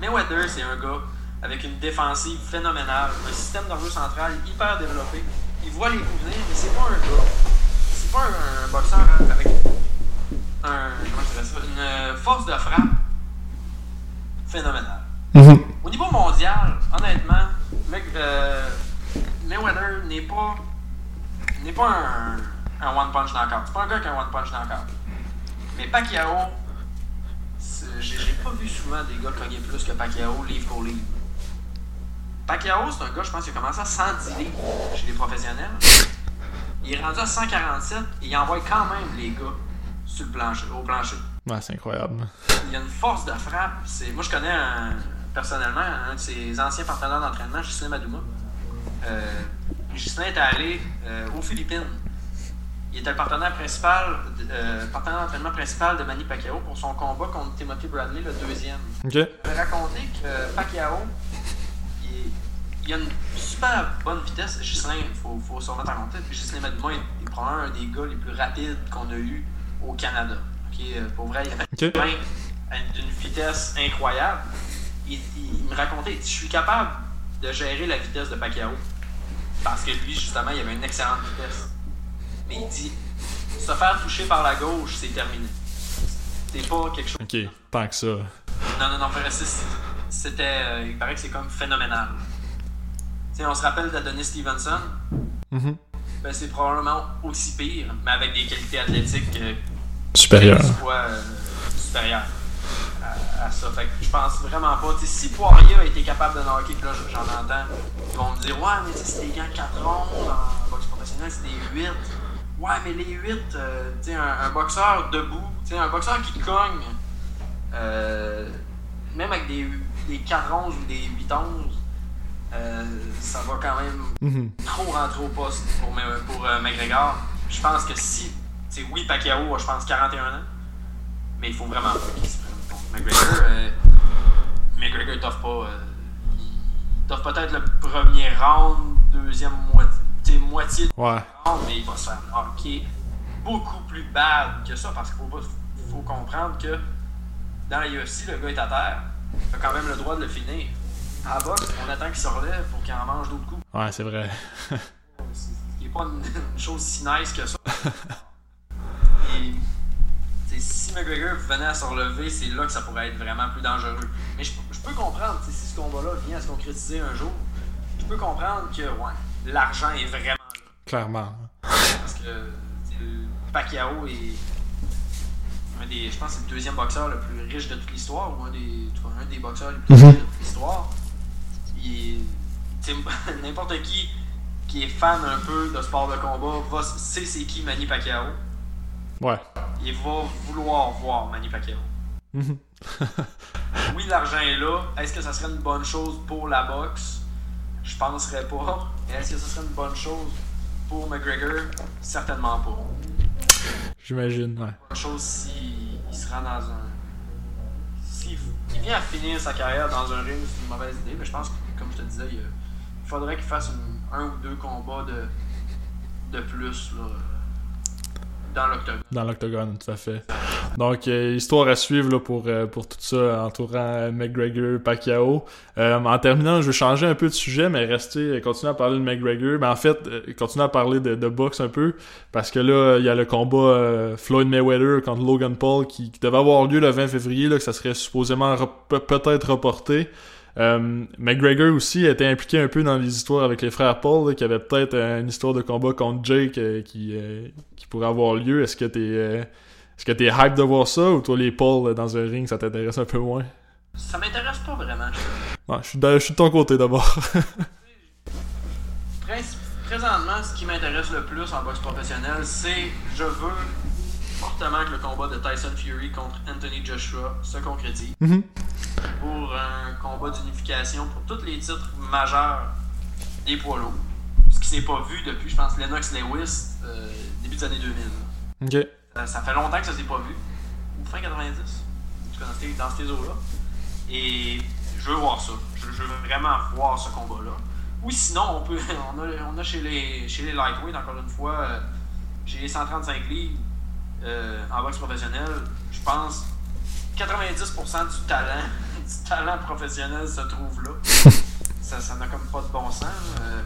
Mayweather, ok? Mayweather, c'est un gars avec une défensive phénoménale, un système nerveux central hyper développé. Il voit les coups venir, mais c'est pas un gars. C'est pas un, un boxeur hein, avec un, ça, une euh, force de frappe phénoménale. Mhm. Au niveau mondial, honnêtement, mec, euh, Mayweather n'est pas n'est pas un, un one punch knockout. C'est pas un gars qui a un one punch knockout. Mais Pacquiao, j'ai pas vu souvent des gars cogner plus que Pacquiao livre pour livre. Pacquiao, c'est un gars, je pense, qui a commencé à 110 livres chez les professionnels. Il est rendu à 147 et il envoie quand même les gars sur le plancher, au plancher Ouais, c'est incroyable. il y a une force de frappe. C'est, moi, je connais un- personnellement un de ses anciens partenaires d'entraînement, Gislain Madouma. Euh, Gislain était allé euh, aux Philippines. Il était le partenaire principal, de- euh, partenaire d'entraînement principal de Manny Pacquiao pour son combat contre Timothy Bradley, le deuxième. Ok. Je vais raconter que Pacquiao, il, a une super bonne vitesse. Gislain, il faut, faut se remettre en contexte. Gislain est, est probablement un des gars les plus rapides qu'on a eu au Canada. Ok, euh, Pour vrai, il avait une- d'une vitesse incroyable. Il, il- me racontait, je suis capable de gérer la vitesse de Pacquiao. Parce que lui, justement, il avait une excellente vitesse. Mais il dit, se faire toucher par la gauche, c'est terminé. C'est pas quelque chose. Ok, tant que ça. Non, non, non, c'était. euh, il paraît que c'est comme phénoménal. On se rappelle d'Adonis Stevenson? Mhm. Ben, c'est probablement aussi pire, mais avec des qualités athlétiques euh, Supérieur. soit euh, supérieures à, à ça. Fait que je pense vraiment pas. Si Poirier a été capable de knocker, là j'en entends, ils vont me dire Ouais, mais c'est des gants 4 rondes en boxe professionnelle, c'est des 8. Ouais, mais les 8, euh, tu sais, un, un boxeur debout, tu sais, un boxeur qui cogne, euh, même avec des, des 4 11 ou des 8 11, euh, ça va quand même Mhm. trop rentrer au poste pour, pour euh, McGregor. Je pense que si. tu sais, oui, Pacquiao a, je pense, 41 ans, mais il faut vraiment pas qu'il se prenne contre McGregor. McGregor t'offre pas. euh, t'as peut-être le premier round, deuxième moitié, moitié de Ouais. mais il va se faire knocker beaucoup plus bad que ça parce qu'il faut, comprendre que dans la UFC, le gars est à terre. T'as quand même le droit de le finir. À la boxe, on attend qu'il se relève pour qu'il en mange d'autres coups. Ouais, c'est vrai. Ce n'est pas une, une chose si nice que ça. Et, si McGregor venait à se relever, c'est là que ça pourrait être vraiment plus dangereux. Mais je, je peux comprendre, si ce combat-là vient à se concrétiser un jour, je peux comprendre que ouais, l'argent est vraiment là. Clairement. Parce que Pacquiao est un des, je pense que c'est le deuxième boxeur le plus riche de toute l'histoire, ou un des, un boxeurs les plus Mhm. riches de toute l'histoire. N'importe qui qui est fan un peu de sport de combat va, sait c'est qui Manny Pacquiao. Ouais. Il va vouloir voir Manny Pacquiao. Mhm. Oui, l'argent est là. Est-ce que ça serait une bonne chose pour la boxe? Je penserais pas. Est-ce que ça serait une bonne chose pour McGregor? Certainement pas. J'imagine, ouais. Bonne chose s'il il se rend dans un. S'il il vient à finir sa carrière dans un ring, c'est une mauvaise idée. Mais je pense que, comme je te disais, il, il faudrait qu'il fasse une- un ou deux combats de, de plus là, dans l'octogone. Dans l'octogone, tout à fait. Donc, euh, histoire à suivre là, pour, euh, pour tout ça entourant euh, McGregor, Pacquiao. En terminant, je vais changer un peu de sujet, mais rester, continuer à parler de McGregor. Mais en fait, continuer à parler de, de boxe un peu, parce que là, il y a le combat Floyd Mayweather contre Logan Paul qui, qui devait avoir lieu le 20 février, là, que ça serait supposément re- pe- peut-être reporté. Euh, McGregor aussi était impliqué un peu dans les histoires avec les frères Paul, là, qui avait peut-être euh, une histoire de combat contre Jake euh, qui, euh, qui pourrait avoir lieu. Est-ce que t'es est-ce que t'es hype de voir ça ou toi les Paul dans un ring ça t'intéresse un peu moins? Ça m'intéresse pas vraiment. je- suis de, je suis de ton côté d'abord. Présentement, ce qui m'intéresse le plus en boxe professionnelle, c'est je veux fortement que le combat de Tyson Fury contre Anthony Joshua se concrétise Mhm. pour un combat d'unification pour tous les titres majeurs des poids lourds. Ce qui s'est pas vu depuis, je pense, Lennox Lewis, euh, début des années 2000. ok. Ça, ça fait longtemps que ça s'est pas vu. Ou fin 90. En tout cas, dans ces, dans ces eaux-là. Et je veux voir ça. Je, je veux vraiment voir ce combat-là. Ou sinon, on peut. On a, on a chez, les, chez les lightweight, encore une fois, euh, chez les 135 livres euh, en boxe professionnelle, je pense 90% du talent, du talent professionnel se trouve là. ça n'a comme pas de bon sens. Euh,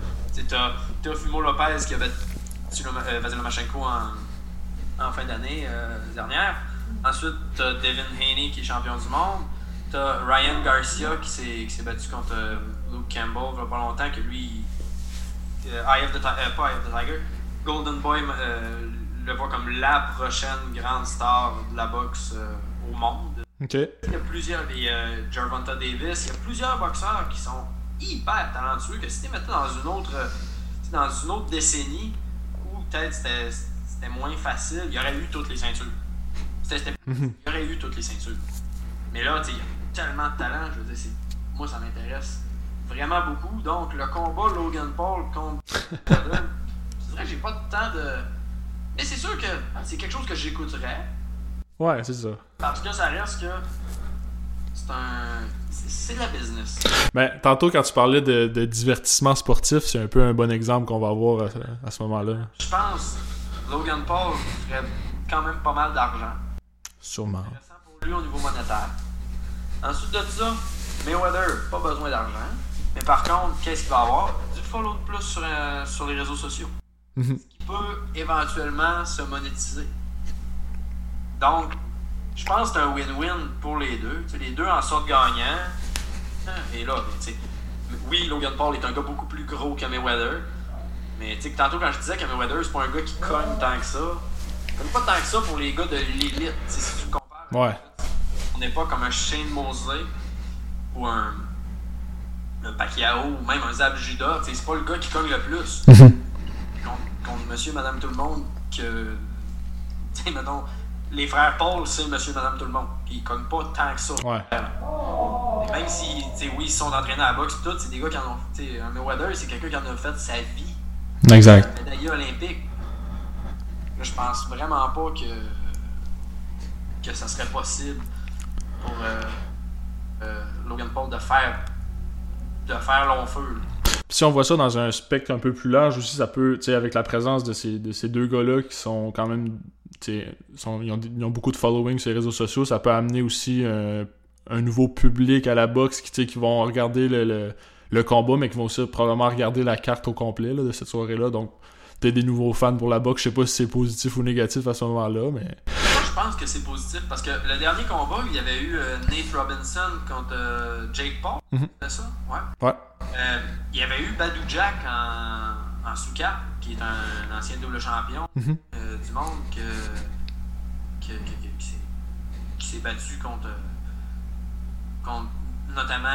t'as Teofimo Lopez qui avait battu euh, Vasil Lomachenko en, en fin d'année euh, dernière. Ensuite, t'as Devin Haney qui est champion du monde. T'as Ryan Garcia qui s'est, qui s'est battu contre euh, Luke Campbell il y a pas longtemps, que lui, Eye of the Ti- euh, pas Eye of the Tiger, Golden Boy le voit comme la prochaine grande star de la boxe euh, au monde. Il y a plusieurs, il y a Gervonta Davis, il y a plusieurs boxeurs qui sont hyper talentueux que si tu mettais dans une autre euh, dans une autre décennie où peut-être c'était, moins facile, il y aurait eu toutes les ceintures. Mhm. il y aurait eu toutes les ceintures. Mais là, il y a tellement de talent, je veux dire, c'est- moi ça m'intéresse vraiment beaucoup. Donc le combat Logan Paul contre c'est vrai que j'ai pas de temps de. Mais c'est sûr que c'est quelque chose que j'écouterais. Ouais, c'est ça. Parce que ça reste que c'est un. C'est la business. Ben, tantôt quand tu parlais de, de divertissement sportif, c'est un peu un bon exemple qu'on va avoir à, à ce moment-là. Je pense Logan Paul ferait quand même pas mal d'argent. Sûrement. Intéressant pour lui au niveau monétaire. Ensuite de ça, Mayweather, pas besoin d'argent. Mais par contre, qu'est-ce qu'il va avoir? Du follow de plus sur, euh, sur les réseaux sociaux. Mhm. Peut éventuellement se monétiser. Donc, je pense que c'est un win-win pour les deux. Les deux en sortent gagnants. Et là, oui, Logan Paul est un gars beaucoup plus gros que Mayweather. Mais tu sais, tantôt quand je disais que Mayweather, c'est pas un gars qui cogne tant que ça. Il cogne pas tant que ça pour les gars de l'élite. Si tu compares, Ouais. on n'est pas comme un Shane Mosley ou un, un Pacquiao ou même un Zab Judah. Tu sais, C'est pas le gars qui cogne le plus contre, contre monsieur, madame, tout le monde que. Tu sais, mettons, les frères Paul, c'est monsieur, madame, tout le monde. Ils cognent pas tant que ça. Ouais. Et Même si, tu sais, oui, ils sont entraînés à la boxe, tout, c'est des gars qui en ont. Tu sais, un Mayweather, c'est quelqu'un qui en a fait sa vie. Exact. Un médaillé olympique. Là, je pense vraiment pas que. que ça serait possible pour euh, euh, Logan Paul de faire. de de faire long feu. Si on voit ça dans un spectre un peu plus large aussi, ça peut, tu sais, avec la présence de ces, de ces deux gars-là qui sont quand même, tu sont- ils, ont, ils ont beaucoup de following sur les réseaux sociaux, ça peut amener aussi un, un nouveau public à la boxe qui, tu sais, qui vont regarder le, le, le combat, mais qui vont aussi probablement regarder la carte au complet là, de cette soirée-là. Donc, peut-être des nouveaux fans pour la boxe. Je sais pas si c'est positif ou négatif à ce moment-là, mais. Je pense que c'est positif parce que le dernier combat, il y avait eu euh, Nate Robinson contre euh, Jake Paul. Mhm. C'est ça? Ouais. Ouais. Euh, il y avait eu Badou Jack en, en sous-cap, qui est un, ancien double champion Mhm. du monde que, que- que- que- qui s'est- battu contre, contre notamment.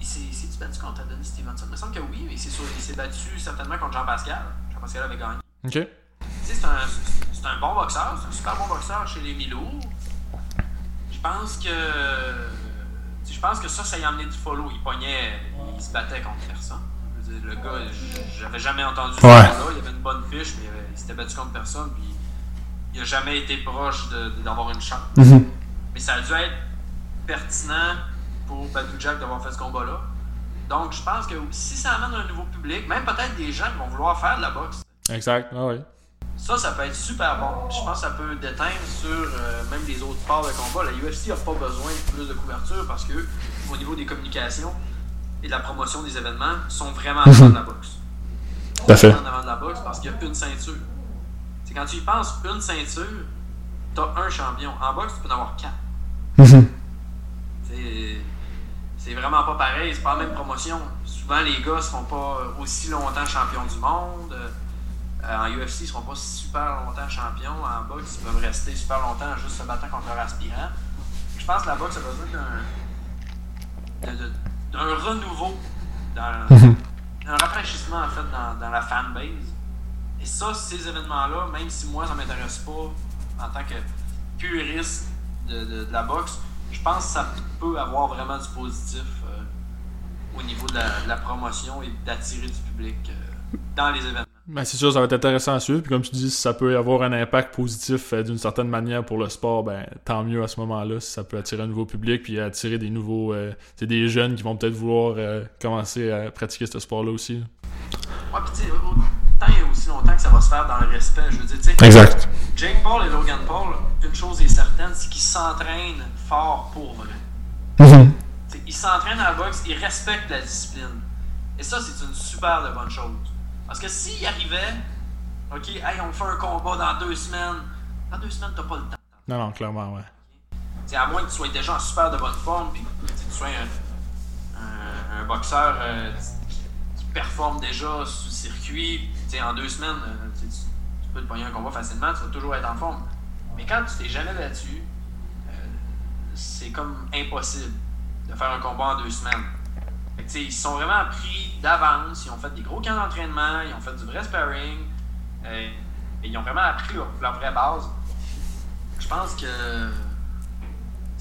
il s'est battu contre Adonis Stevenson? Il me semble que oui, mais il s'est sur- il s'est battu certainement contre Jean-Pascal. Jean-Pascal avait gagné. Ok. C'est un, c'est un bon boxeur, c'est un super bon boxeur chez les mi-lourds. Je pense que. Je pense que ça, ça y a amené du follow. Il pognait, il se battait contre personne. Je veux dire, le gars, j'avais jamais entendu ce Ouais. gars-là. Il avait une bonne fiche, mais il s'était battu contre personne. Puis il a jamais été proche de- de- d'avoir une chance. Mais ça a dû être pertinent pour Badou Jack d'avoir fait ce combat-là. Donc je pense que si ça amène un nouveau public, même peut-être des gens qui vont vouloir faire de la boxe. Exact. Ah ouais. Ça, ça peut être super bon. Je pense que ça peut déteindre sur euh, même les autres sports de combat. La UFC n'a pas besoin de plus de couverture parce que au niveau des communications et de la promotion des événements, ils sont vraiment en avant de la boxe. Ils sont Tout fait. vraiment en avant de la boxe parce qu'il y a une ceinture. C'est quand tu y penses, une ceinture, t'as un champion. En boxe, tu peux en avoir quatre. C'est- C'est vraiment pas pareil, c'est pas la même promotion. Souvent, les gars ne seront pas aussi longtemps champions du monde. Euh, en UFC, ils seront pas super longtemps champions. En boxe, ils peuvent rester super longtemps juste se battant contre leur aspirant. Je pense que la boxe a besoin d'un, renouveau, d'un, d'un rafraîchissement en fait dans, dans la fanbase. Et ça, ces événements-là, même si moi ça m'intéresse pas en tant que puriste de, de- de la boxe, je pense que ça peut avoir vraiment du positif euh, au niveau de la, de la promotion et d'attirer du public euh, dans les événements. Ben, c'est sûr, ça va être intéressant à suivre. Puis comme tu dis, si ça peut avoir un impact positif euh, d'une certaine manière pour le sport, ben tant mieux à ce moment-là. Si ça peut attirer un nouveau public, puis attirer des nouveaux, euh, c'est des jeunes qui vont peut-être vouloir euh, commencer à pratiquer ce sport-là aussi. Ouais, pis tu sais, autant et aussi longtemps que ça va se faire dans le respect. Je veux dire, tu sais, Exact. Jake Paul et Logan Paul, une chose est certaine, c'est qu'ils s'entraînent fort pour vrai. Sais, Ils s'entraînent à la boxe, ils respectent la discipline. Et ça, c'est une super de bonne chose. Parce que s'ils arrivaient, ok, hey, on fait un combat dans deux semaines, dans deux semaines, t'as pas le temps. Non, non, clairement, ouais. T'sais, à moins que tu sois déjà en super de bonne forme, puis que tu sois un, un- un boxeur euh, qui, performe déjà sur le circuit, en deux semaines, euh, tu peux te pogner un combat facilement, tu vas toujours être en forme. Mais quand tu t'es jamais battu, euh, c'est comme impossible de faire un combat en deux semaines. T'sais, ils sont vraiment pris d'avance, ils ont fait des gros camps d'entraînement, ils ont fait du vrai sparring, euh, et ils ont vraiment appris leur, leur vraie base. Je pense que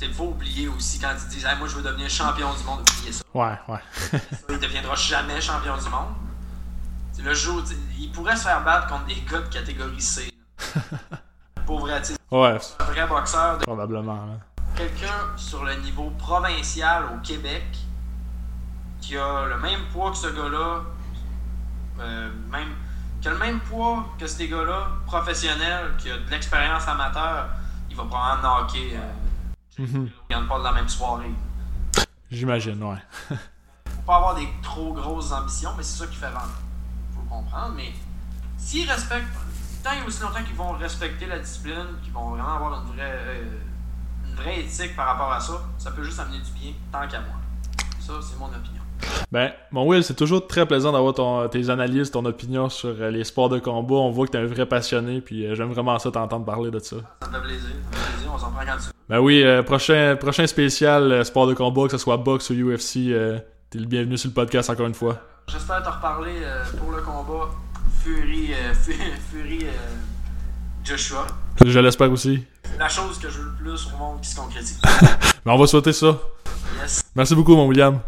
il faut oublier aussi quand ils disent Hey, moi je veux devenir champion du monde, oubliez ça. Ouais, ouais. Il deviendra jamais champion du monde. T'sais, le jour, il pourrait se faire battre contre des gars de catégorie C. Vrai, t'sais, Ouais, un vrai boxeur, de- probablement. hein. quelqu'un sur le niveau provincial au Québec qui a le même poids que ce gars-là, euh, même, qui a le même poids que ces gars-là, professionnels, qui a de l'expérience amateur, il va probablement knocker euh, Mhm. Logan Paul dans la même soirée. J'imagine, ouais. faut pas avoir des trop grosses ambitions, mais c'est ça qui fait vendre. Faut comprendre, mais s'ils respectent, tant et aussi longtemps qu'ils vont respecter la discipline, qu'ils vont vraiment avoir une vraie, euh, une vraie éthique par rapport à ça, ça peut juste amener du bien, tant qu'à moi. Ça, c'est mon opinion. Ben, mon Will, c'est toujours très plaisant d'avoir ton- tes analyses, ton opinion sur euh, les sports de combat. On voit que t'es un vrai passionné, puis euh, j'aime vraiment ça t'entendre parler de ça. Ça me fait plaisir, ça me fait plaisir, on s'en prend quand tu. Ben oui, euh, prochain, prochain spécial euh, sport de combat, que ce soit boxe ou UFC, euh, t'es le bienvenu sur le podcast encore une fois. J'espère te reparler pour le combat Fury, Fu- Fury Joshua. Je l'espère aussi. La chose que je veux le plus au monde qui se concrétise. Mais on va souhaiter ça. Yes. Merci beaucoup, mon William.